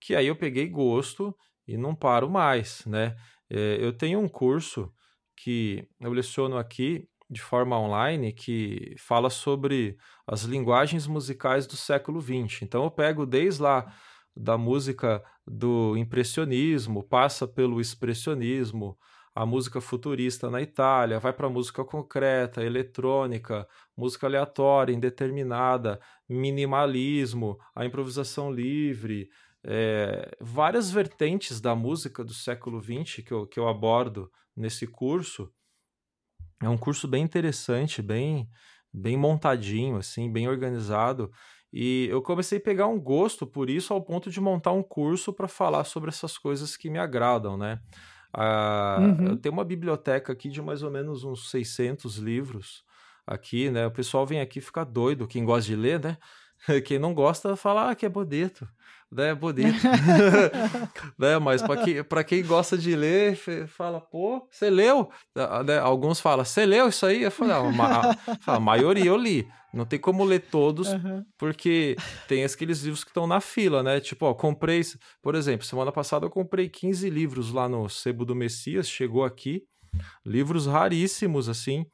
que aí eu peguei gosto e não paro mais, né? É, eu tenho um curso que eu leciono aqui de forma online que fala sobre as linguagens musicais do século XX. Então eu pego desde lá da música do impressionismo, passa pelo expressionismo, a música futurista na Itália, vai para a música concreta, eletrônica, música aleatória, indeterminada, minimalismo, a improvisação livre, é, várias vertentes da música do século XX que eu, que eu abordo nesse curso. É um curso bem interessante, bem, bem montadinho, assim, bem organizado. E eu comecei a pegar um gosto por isso ao ponto de montar um curso para falar sobre essas coisas que me agradam, né? Ah, uhum. Eu tenho uma biblioteca aqui de mais ou menos uns 600 livros aqui, né? O pessoal vem aqui ficar doido, quem gosta de ler, né? Quem não gosta fala ah, que é bonito, né? Bonito. né? Mas para quem, quem gosta de ler, fala, pô, você leu? Ah, né? Alguns falam, você leu isso aí? Eu falo, a, a, maioria eu li. Não tem como ler todos, uhum. porque tem aqueles livros que estão na fila, né? Tipo, ó, comprei, por exemplo, semana passada eu comprei 15 livros lá no Sebo do Messias, chegou aqui, livros raríssimos, assim,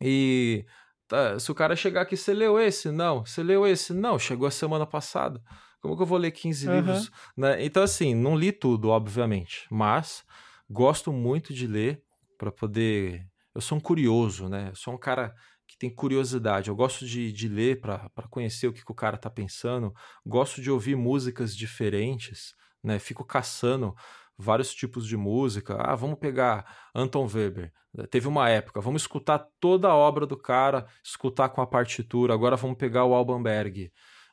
e Tá, se o cara chegar aqui, você leu esse? Não. Você leu esse? Não. Chegou a semana passada. Como que eu vou ler 15 uhum. livros? Né? Então, assim, não li tudo, obviamente. Mas gosto muito de ler para poder. Eu sou um curioso, né? Eu sou um cara que tem curiosidade. Eu gosto de, de ler para conhecer o que, que o cara tá pensando. Gosto de ouvir músicas diferentes, né? Fico caçando vários tipos de música. Ah, vamos pegar Anton Weber. Teve uma época, vamos escutar toda a obra do cara, escutar com a partitura. Agora vamos pegar o Alban Berg.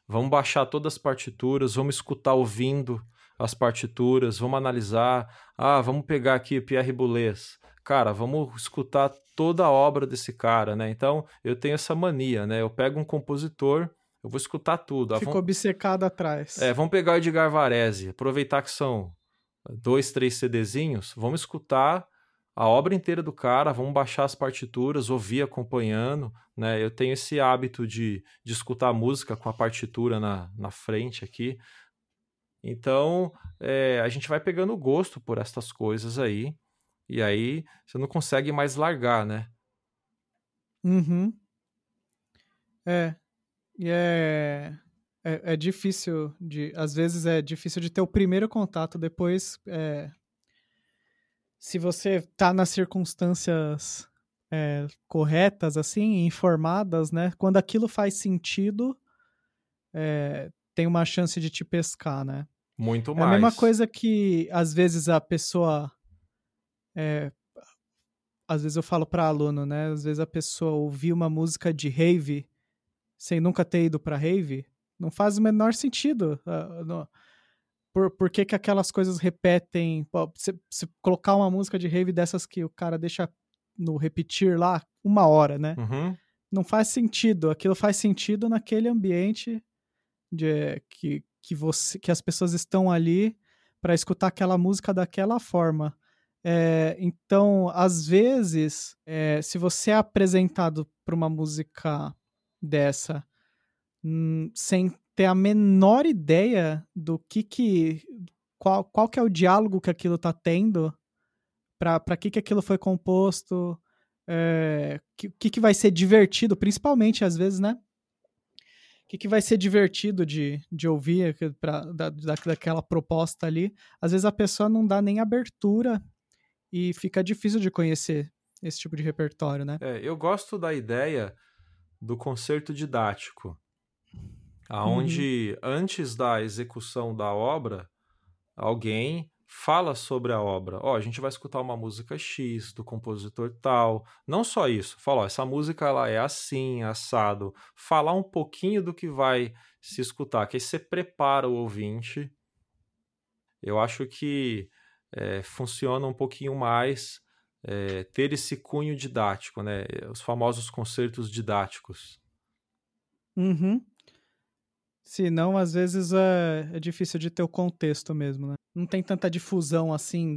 Vamos baixar todas as partituras, vamos escutar ouvindo as partituras, vamos analisar. Ah, vamos pegar aqui Pierre Boulez. Cara, vamos escutar toda a obra desse cara, né? Então, eu tenho essa mania, né? Eu pego um compositor, eu vou escutar tudo. Ficou vamos... obcecado atrás. É, vamos pegar o Edgar Varese, aproveitar que são dois, três CDzinhos, vamos escutar a obra inteira do cara, vamos baixar as partituras, ouvir acompanhando, né? Eu tenho esse hábito de, de escutar música com a partitura na, na frente aqui. Então, é, a gente vai pegando gosto por estas coisas aí, e aí você não consegue mais largar, né? Uhum. É. E é é, é, difícil de. Às vezes é difícil de ter o primeiro contato, depois. É, se você tá nas circunstâncias é, corretas, assim, informadas, né? Quando aquilo faz sentido, é, tem uma chance de te pescar, né? Muito mais. É a mesma coisa que às vezes a pessoa. É, às vezes eu falo para aluno, né? Às vezes a pessoa ouvir uma música de rave sem nunca ter ido para rave, não faz o menor sentido. Uh, no, por, por que, que aquelas coisas repetem? Se, se colocar uma música de rave dessas que o cara deixa no repetir lá uma hora, né? Uhum. Não faz sentido. Aquilo faz sentido naquele ambiente de que, que você que as pessoas estão ali para escutar aquela música daquela forma. É, então, às vezes, é, se você é apresentado para uma música dessa hum, sem ter a menor ideia do que que qual, qual que é o diálogo que aquilo tá tendo, para que que aquilo foi composto, é, que, que que vai ser divertido, principalmente às vezes, né? O que, que vai ser divertido de, de ouvir pra, da, da, daquela proposta ali. Às vezes a pessoa não dá nem abertura e fica difícil de conhecer esse tipo de repertório, né? É, eu gosto da ideia do concerto didático, aonde uhum. antes da execução da obra, alguém fala sobre a obra. Ó, oh, a gente vai escutar uma música X do compositor tal. Não só isso, fala, ó, essa música ela é assim, assado. Falar um pouquinho do que vai se escutar, que aí você prepara o ouvinte. Eu acho que é, funciona um pouquinho mais é, ter esse cunho didático, né? Os famosos concertos didáticos. Uhum. Se não, às vezes é, é, difícil de ter o contexto mesmo, né? Não tem tanta difusão assim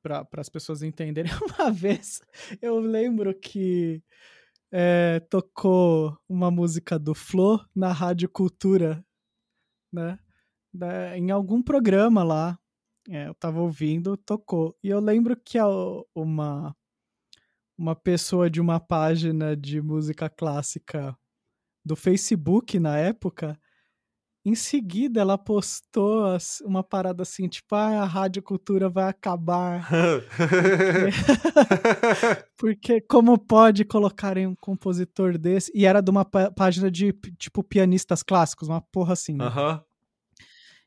para as pessoas entenderem. Uma vez eu lembro que é, tocou uma música do Flo na Rádio Cultura, né? Da, em algum programa lá. É, eu tava ouvindo, tocou. E eu lembro que a, uma, uma pessoa de uma página de música clássica do Facebook na época, em seguida ela postou uma parada assim, tipo, ah, a Rádio Cultura vai acabar. Porque, porque como pode colocarem um compositor desse? E era de uma página de, tipo, pianistas clássicos, uma porra assim, né? Uhum.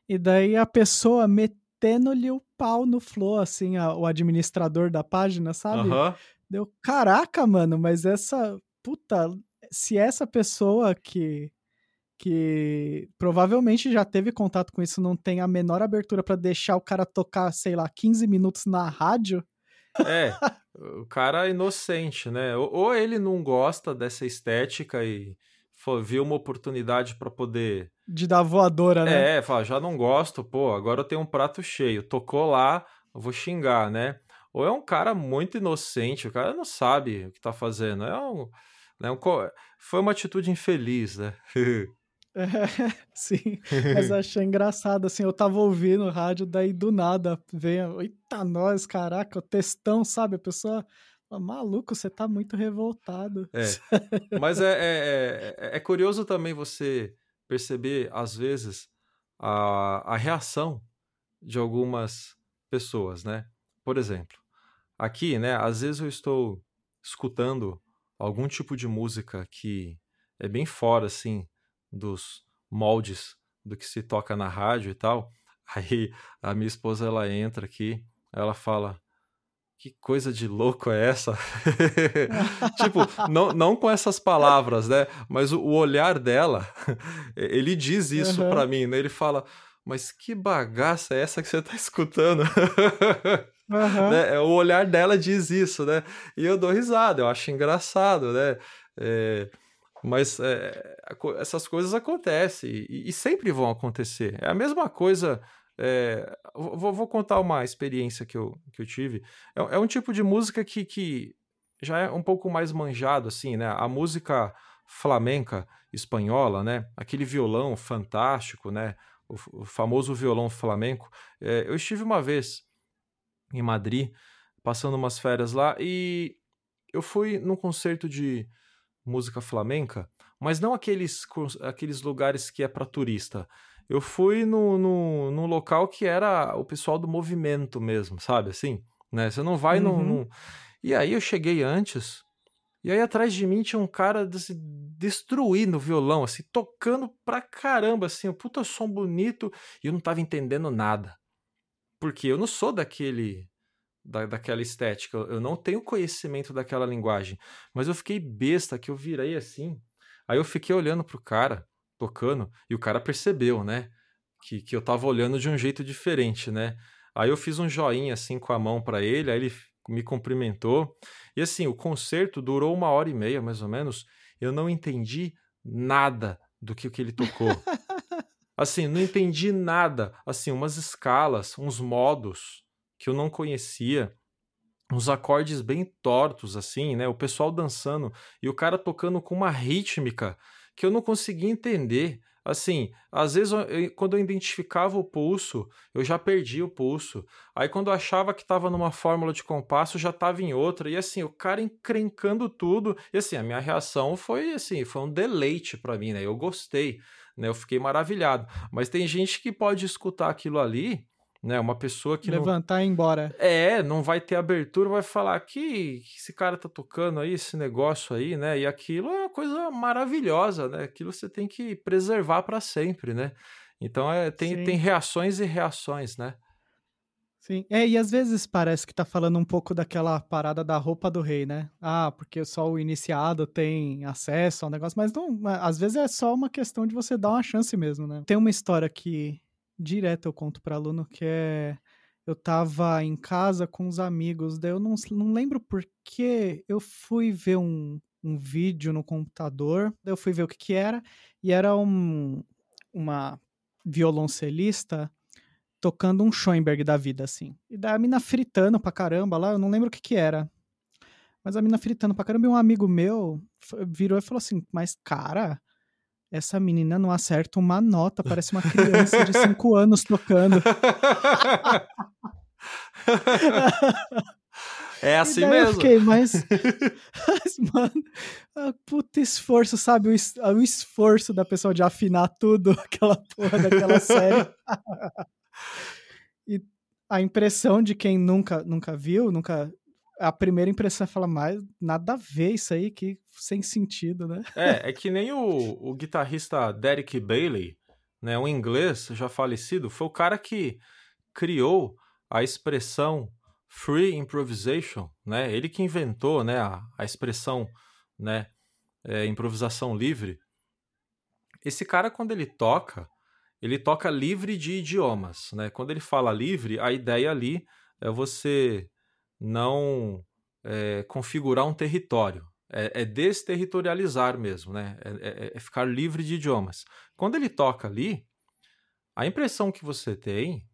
E daí a pessoa metendo-lhe o pau no Flow, assim, a, o administrador da página, sabe? Uhum. Deu, caraca, mano, mas essa. Puta, se essa pessoa que. Que provavelmente já teve contato com isso não tem a menor abertura para deixar o cara tocar, sei lá, 15 minutos na rádio. É, o cara é inocente, né? Ou, ele não gosta dessa estética e viu uma oportunidade para poder. De dar voadora, né? É, fala, já não gosto, pô, agora eu tenho um prato cheio. Tocou lá, eu vou xingar, né? Ou é um cara muito inocente, o cara não sabe o que tá fazendo. É um. Né, um foi uma atitude infeliz, né? É, sim, mas achei engraçado, assim, eu tava ouvindo o rádio, daí do nada vem, eita nós, caraca, o textão, sabe? A pessoa Maluco, você tá muito revoltado. É. Mas é, é, é, é, curioso também você perceber, às vezes, a, a reação de algumas pessoas, né? Por exemplo, aqui, né? Às vezes eu estou escutando algum tipo de música que é bem fora, assim, dos moldes do que se toca na rádio e tal. Aí a minha esposa, ela entra aqui, ela fala que coisa de louco é essa? tipo, não, não com essas palavras, né? Mas o, o olhar dela, ele diz isso uhum. para mim, né? Ele fala, mas que bagaça é essa que você tá escutando? Uhum. né? O olhar dela diz isso, né? E eu dou risada, eu acho engraçado, né? É, mas é, essas coisas acontecem e, e sempre vão acontecer. É a mesma coisa é, vou, vou, contar uma experiência que eu, que eu tive. É, é, um tipo de música que, que já é um pouco mais manjado, assim, né? A música flamenca espanhola, né? Aquele violão fantástico, né? O, o famoso violão flamenco. É, eu estive uma vez em Madrid, passando umas férias lá, e eu fui num concerto de música flamenca, mas não aqueles, aqueles lugares que é para turista eu fui no, no, num local que era o pessoal do movimento mesmo, sabe? Assim, né? Você não vai uhum. num. E aí eu cheguei antes, e aí atrás de mim tinha um cara assim, destruindo o violão, assim, tocando pra caramba, assim, um puta som bonito, e eu não tava entendendo nada. Porque eu não sou daquele. Da, daquela estética, eu não tenho conhecimento daquela linguagem. Mas eu fiquei besta que eu virei assim. Aí eu fiquei olhando pro cara tocando, e o cara percebeu, né? Que, que eu tava olhando de um jeito diferente, né? Aí eu fiz um joinha assim com a mão para ele, aí ele me cumprimentou. E assim, o concerto durou uma hora e meia, mais ou menos. Eu não entendi nada do que, que ele tocou. Assim, não entendi nada. Assim, umas escalas, uns modos que eu não conhecia uns acordes bem tortos, assim, né? O pessoal dançando e o cara tocando com uma rítmica que eu não conseguia entender. Assim, às vezes eu, quando eu identificava o pulso, eu já perdi o pulso. Aí quando eu achava que estava numa fórmula de compasso, já estava em outra. E assim, o cara encrencando tudo. E assim, a minha reação foi assim, foi um deleite para mim, né? Eu gostei, né? Eu fiquei maravilhado. Mas tem gente que pode escutar aquilo ali né? Uma pessoa que levantar não... e ir embora. É, não vai ter abertura, vai falar que, que esse cara tá tocando aí, esse negócio aí, né? E aquilo é uma coisa maravilhosa, né? Aquilo você tem que preservar para sempre, né? Então é, tem, tem reações e reações, né? Sim, é, e às vezes parece que tá falando um pouco daquela parada da roupa do rei, né? Ah, porque só o iniciado tem acesso ao negócio, mas não, às vezes é só uma questão de você dar uma chance mesmo, né? Tem uma história que direto eu conto para aluno que é eu tava em casa com os amigos, daí eu não, não lembro por que eu fui ver um, um vídeo no computador, daí eu fui ver o que que era, e era um, uma violoncelista tocando um Schoenberg da vida, assim. E daí a mina fritando pra caramba lá, eu não lembro o que que era. Mas a mina fritando pra caramba e um amigo meu virou e falou assim, mas cara, essa menina não acerta uma nota, parece uma criança de 5 anos tocando. É assim mesmo. Eu fiquei, mas, mas mano, ah, puta esforço, sabe? O, o, esforço da pessoa de afinar tudo, aquela porra daquela série. e a impressão de quem nunca, nunca viu, nunca a primeira impressão é falar, mais nada a ver isso aí, que sem sentido, né? É, é que nem o, o guitarrista Derek Bailey, né, um inglês já falecido, foi o cara que criou a expressão free improvisation, né? Ele que inventou, né, a, a expressão, né, é, improvisação livre. Esse cara quando ele toca, ele toca livre de idiomas, né? Quando ele fala livre, a ideia ali é você não é, configurar um território. É, é, desterritorializar mesmo, né? É, é, é, ficar livre de idiomas. Quando ele toca ali, a impressão que você tem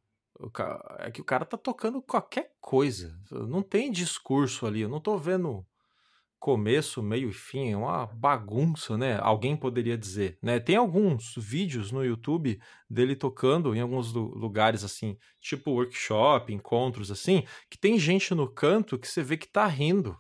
é que o cara tá tocando qualquer coisa. Não tem discurso ali. Eu não tô vendo começo, meio e fim, é uma bagunça, né? Alguém poderia dizer, né? Tem alguns vídeos no YouTube dele tocando em alguns lugares assim, tipo workshop, encontros assim, que tem gente no canto que você vê que tá rindo.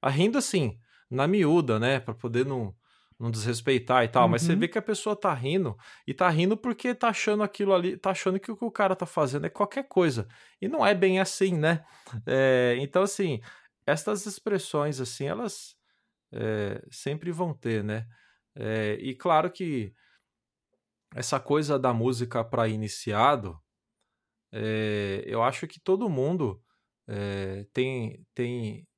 A rindo assim, na miúda, né, para poder não não desrespeitar e tal, uhum. mas você uhum. vê que a pessoa tá rindo e tá rindo porque tá achando aquilo ali, tá achando que o que o cara tá fazendo é qualquer coisa. E não é bem assim, né? É, então, assim, estas expressões, assim, elas é, sempre vão ter, né? É, e claro que essa coisa da música para iniciado, é, eu acho que todo mundo tem, tem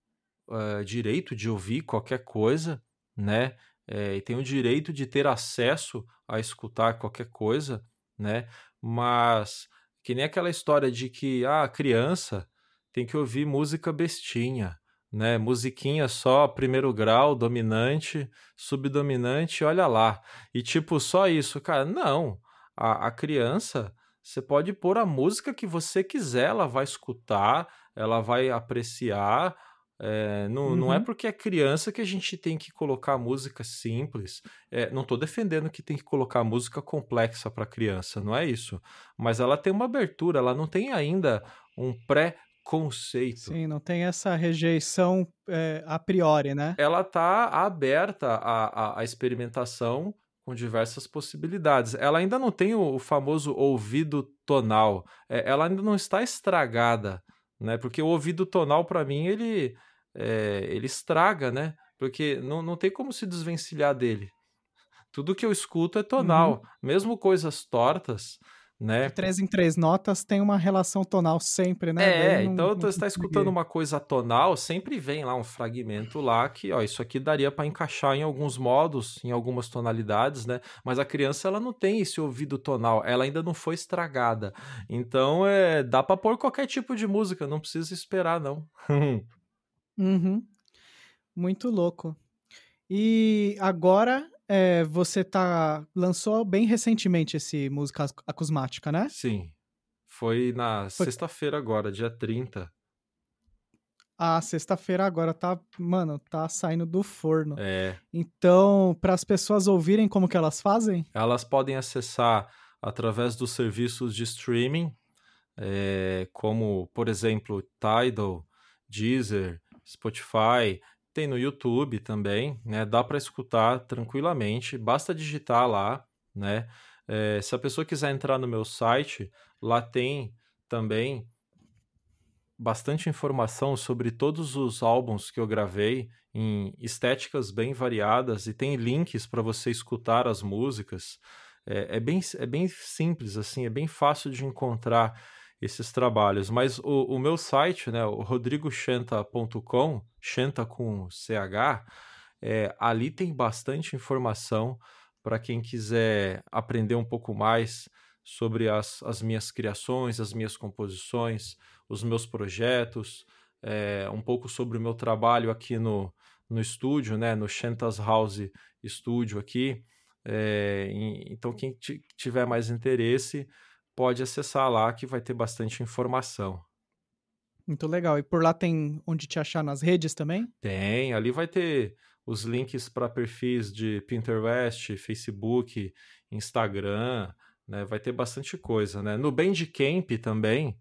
direito de ouvir qualquer coisa, né? e tem o direito de ter acesso a escutar qualquer coisa, né? Mas que nem aquela história de que ah, a criança tem que ouvir música bestinha, né? Musiquinha só, primeiro grau, dominante, subdominante, olha lá. E tipo, só isso, cara. Não. A, a criança, você pode pôr a música que você quiser, ela vai escutar, ela vai apreciar. É, não, uhum. não é uhum. porque é criança que a gente tem que colocar música simples. É, não estou defendendo que tem que colocar música complexa para criança, não é isso. Mas ela tem uma abertura, ela não tem ainda um pré conceito. Sim, não tem essa rejeição é, a priori, né? Ela está aberta à, à, experimentação com diversas possibilidades. Ela ainda não tem o, o famoso ouvido tonal. É, ela ainda não está estragada, né? Porque o ouvido tonal, para mim, ele, é, ele estraga, né? Porque não, não tem como se desvencilhar dele. Tudo que eu escuto é tonal. Uhum. Mesmo coisas tortas, né? De três em três notas tem uma relação tonal sempre, né? É, não, então você está escutando uma coisa tonal, sempre vem lá um fragmento lá que, ó, isso aqui daria para encaixar em alguns modos, em algumas tonalidades, né? Mas a criança ela não tem esse ouvido tonal, ela ainda não foi estragada. Então, é, dá para pôr qualquer tipo de música, não precisa esperar não. uhum. Muito louco. E agora é, você tá lançou bem recentemente esse música acusmática, né? Sim. Foi na Foi... sexta-feira agora, dia 30. A sexta-feira agora tá, mano, tá saindo do forno. É. Então, para as pessoas ouvirem como que elas fazem? Elas podem acessar através dos serviços de streaming, é, como, por exemplo, Tidal, Deezer, Spotify, tem no YouTube também, né? Dá para escutar tranquilamente, basta digitar lá, né? É, se a pessoa quiser entrar no meu site, lá tem também bastante informação sobre todos os álbuns que eu gravei em estéticas bem variadas e tem links para você escutar as músicas. É, é, bem, é bem simples, assim, é bem fácil de encontrar esses trabalhos. Mas o, o meu site, né, o rodrigochenta.com, Chenta com CH, é, ali tem bastante informação para quem quiser aprender um pouco mais sobre as, as minhas criações, as minhas composições, os meus projetos, é, um pouco sobre o meu trabalho aqui no, no estúdio, né, no Shantas House Studio aqui. É, então, quem tiver mais interesse pode acessar lá que vai ter bastante informação. Muito legal. E por lá tem onde te achar nas redes também? Tem. Ali vai ter os links para perfis de Pinterest, Facebook, Instagram, né? Vai ter bastante coisa, né? No Bandcamp também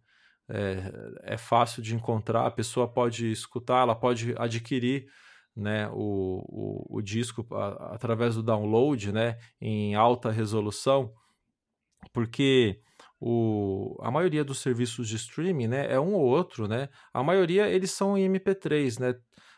é, é fácil de encontrar, a pessoa pode escutar, ela pode adquirir né, o, o, o disco a, através do download né, em alta resolução, porque o, a maioria dos serviços de streaming né, é um ou outro, né? A maioria eles são em MP3, né?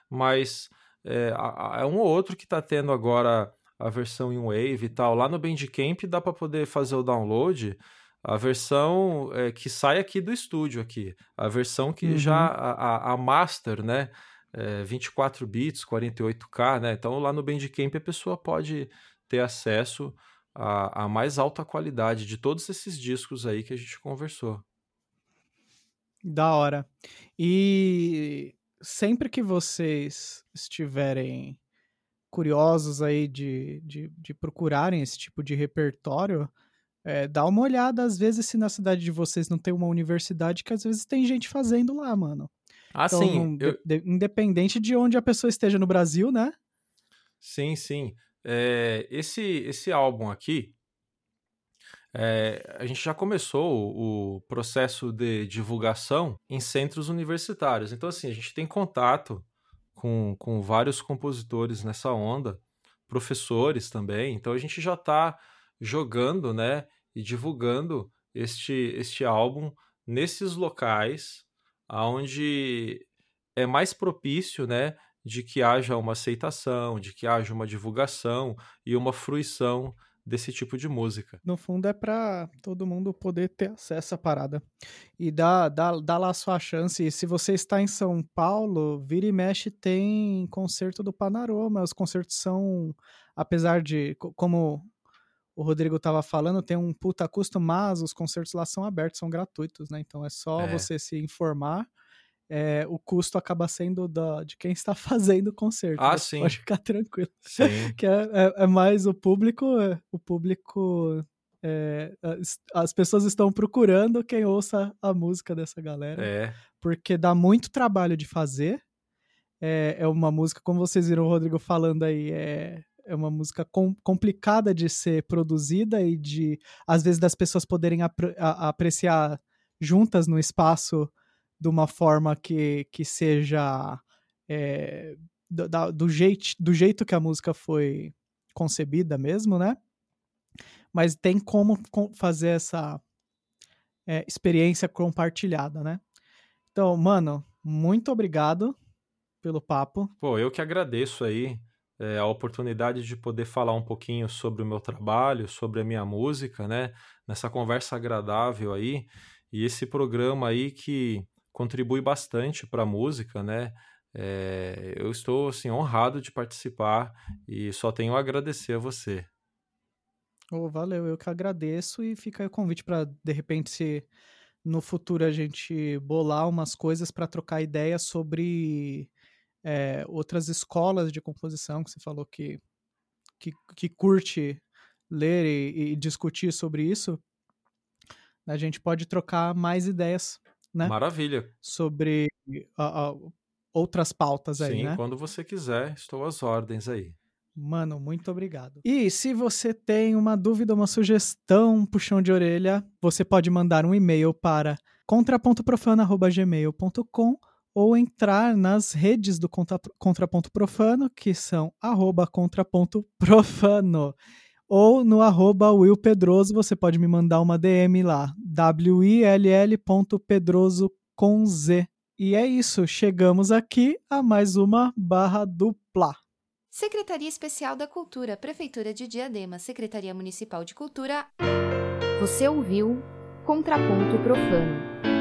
Mas é, é um ou outro que está tendo agora a versão em Wave e tal. Lá no Bandcamp dá para poder fazer o download a versão é, que sai aqui do estúdio aqui, a versão que uhum. já a, a, master, né, é, 24 bits, 48k, né? Então lá no Bandcamp a pessoa pode ter acesso à, à mais alta qualidade de todos esses discos aí que a gente conversou. Da hora. E sempre que vocês estiverem curiosos aí de, de, de procurarem esse tipo de repertório, é, dá uma olhada, às vezes, se na cidade de vocês não tem uma universidade, que às vezes tem gente fazendo lá, mano. Ah, então, sim. Eu... De, independente de onde a pessoa esteja no Brasil, né? Sim, sim. É, esse, esse álbum aqui, é, a gente já começou o, o processo de divulgação em centros universitários. Então, assim, a gente tem contato com, com vários compositores nessa onda, professores também. Então a gente já está jogando, né, e divulgando este este álbum nesses locais aonde é mais propício, né, de que haja uma aceitação, de que haja uma divulgação e uma fruição desse tipo de música. No fundo é para todo mundo poder ter acesso à parada. E dá, dá, dá lá a sua chance. E se você está em São Paulo, vira e mexe tem concerto do Panorama. Os concertos são, apesar de, como o Rodrigo estava falando, tem um puta custo, mas os concertos lá são abertos, são gratuitos, né? Então é só é. você se informar é, o custo acaba sendo da, de quem está fazendo o concerto. Ah, sim. Pode ficar tranquilo. Sim. que é, é, é mais o público, é, o público. É, as pessoas estão procurando quem ouça a música dessa galera. É. Porque dá muito trabalho de fazer. É, é uma música, como vocês viram o Rodrigo falando aí, é, é uma música com, complicada de ser produzida e de, às vezes, das pessoas poderem ap a, apreciar juntas no espaço de uma forma que, que seja é, do, da, do, jeito, do jeito que a música foi concebida mesmo, né? Mas tem como fazer essa é, experiência compartilhada, né? Então, mano, muito obrigado pelo papo. Pô, eu que agradeço aí é, a oportunidade de poder falar um pouquinho sobre o meu trabalho, sobre a minha música, né? Nessa conversa agradável aí. E esse programa aí que contribui bastante para a música, né? É, eu estou assim honrado de participar e só tenho a agradecer a você. Oh, valeu, eu que agradeço e fica aí o convite para de repente se no futuro a gente bolar umas coisas para trocar ideias sobre é, outras escolas de composição que você falou que que, que curte ler e, e discutir sobre isso, a gente pode trocar mais ideias, né? Maravilha. Sobre outras pautas aí, Sim, né? quando você quiser, estou às ordens aí. Mano, muito obrigado. E se você tem uma dúvida, uma sugestão, um puxão de orelha, você pode mandar um e-mail para contrapontoprofano.gmail.com ou entrar nas redes do Contraponto Profano, que são arroba contrapontoprofano. Ou no arroba Will Pedroso, você pode me mandar uma DM lá, Pedroso com Z. E é isso, chegamos aqui a mais uma barra dupla. Secretaria Especial da Cultura, Prefeitura de Diadema, Secretaria Municipal de Cultura. Você ouviu Contraponto Profano.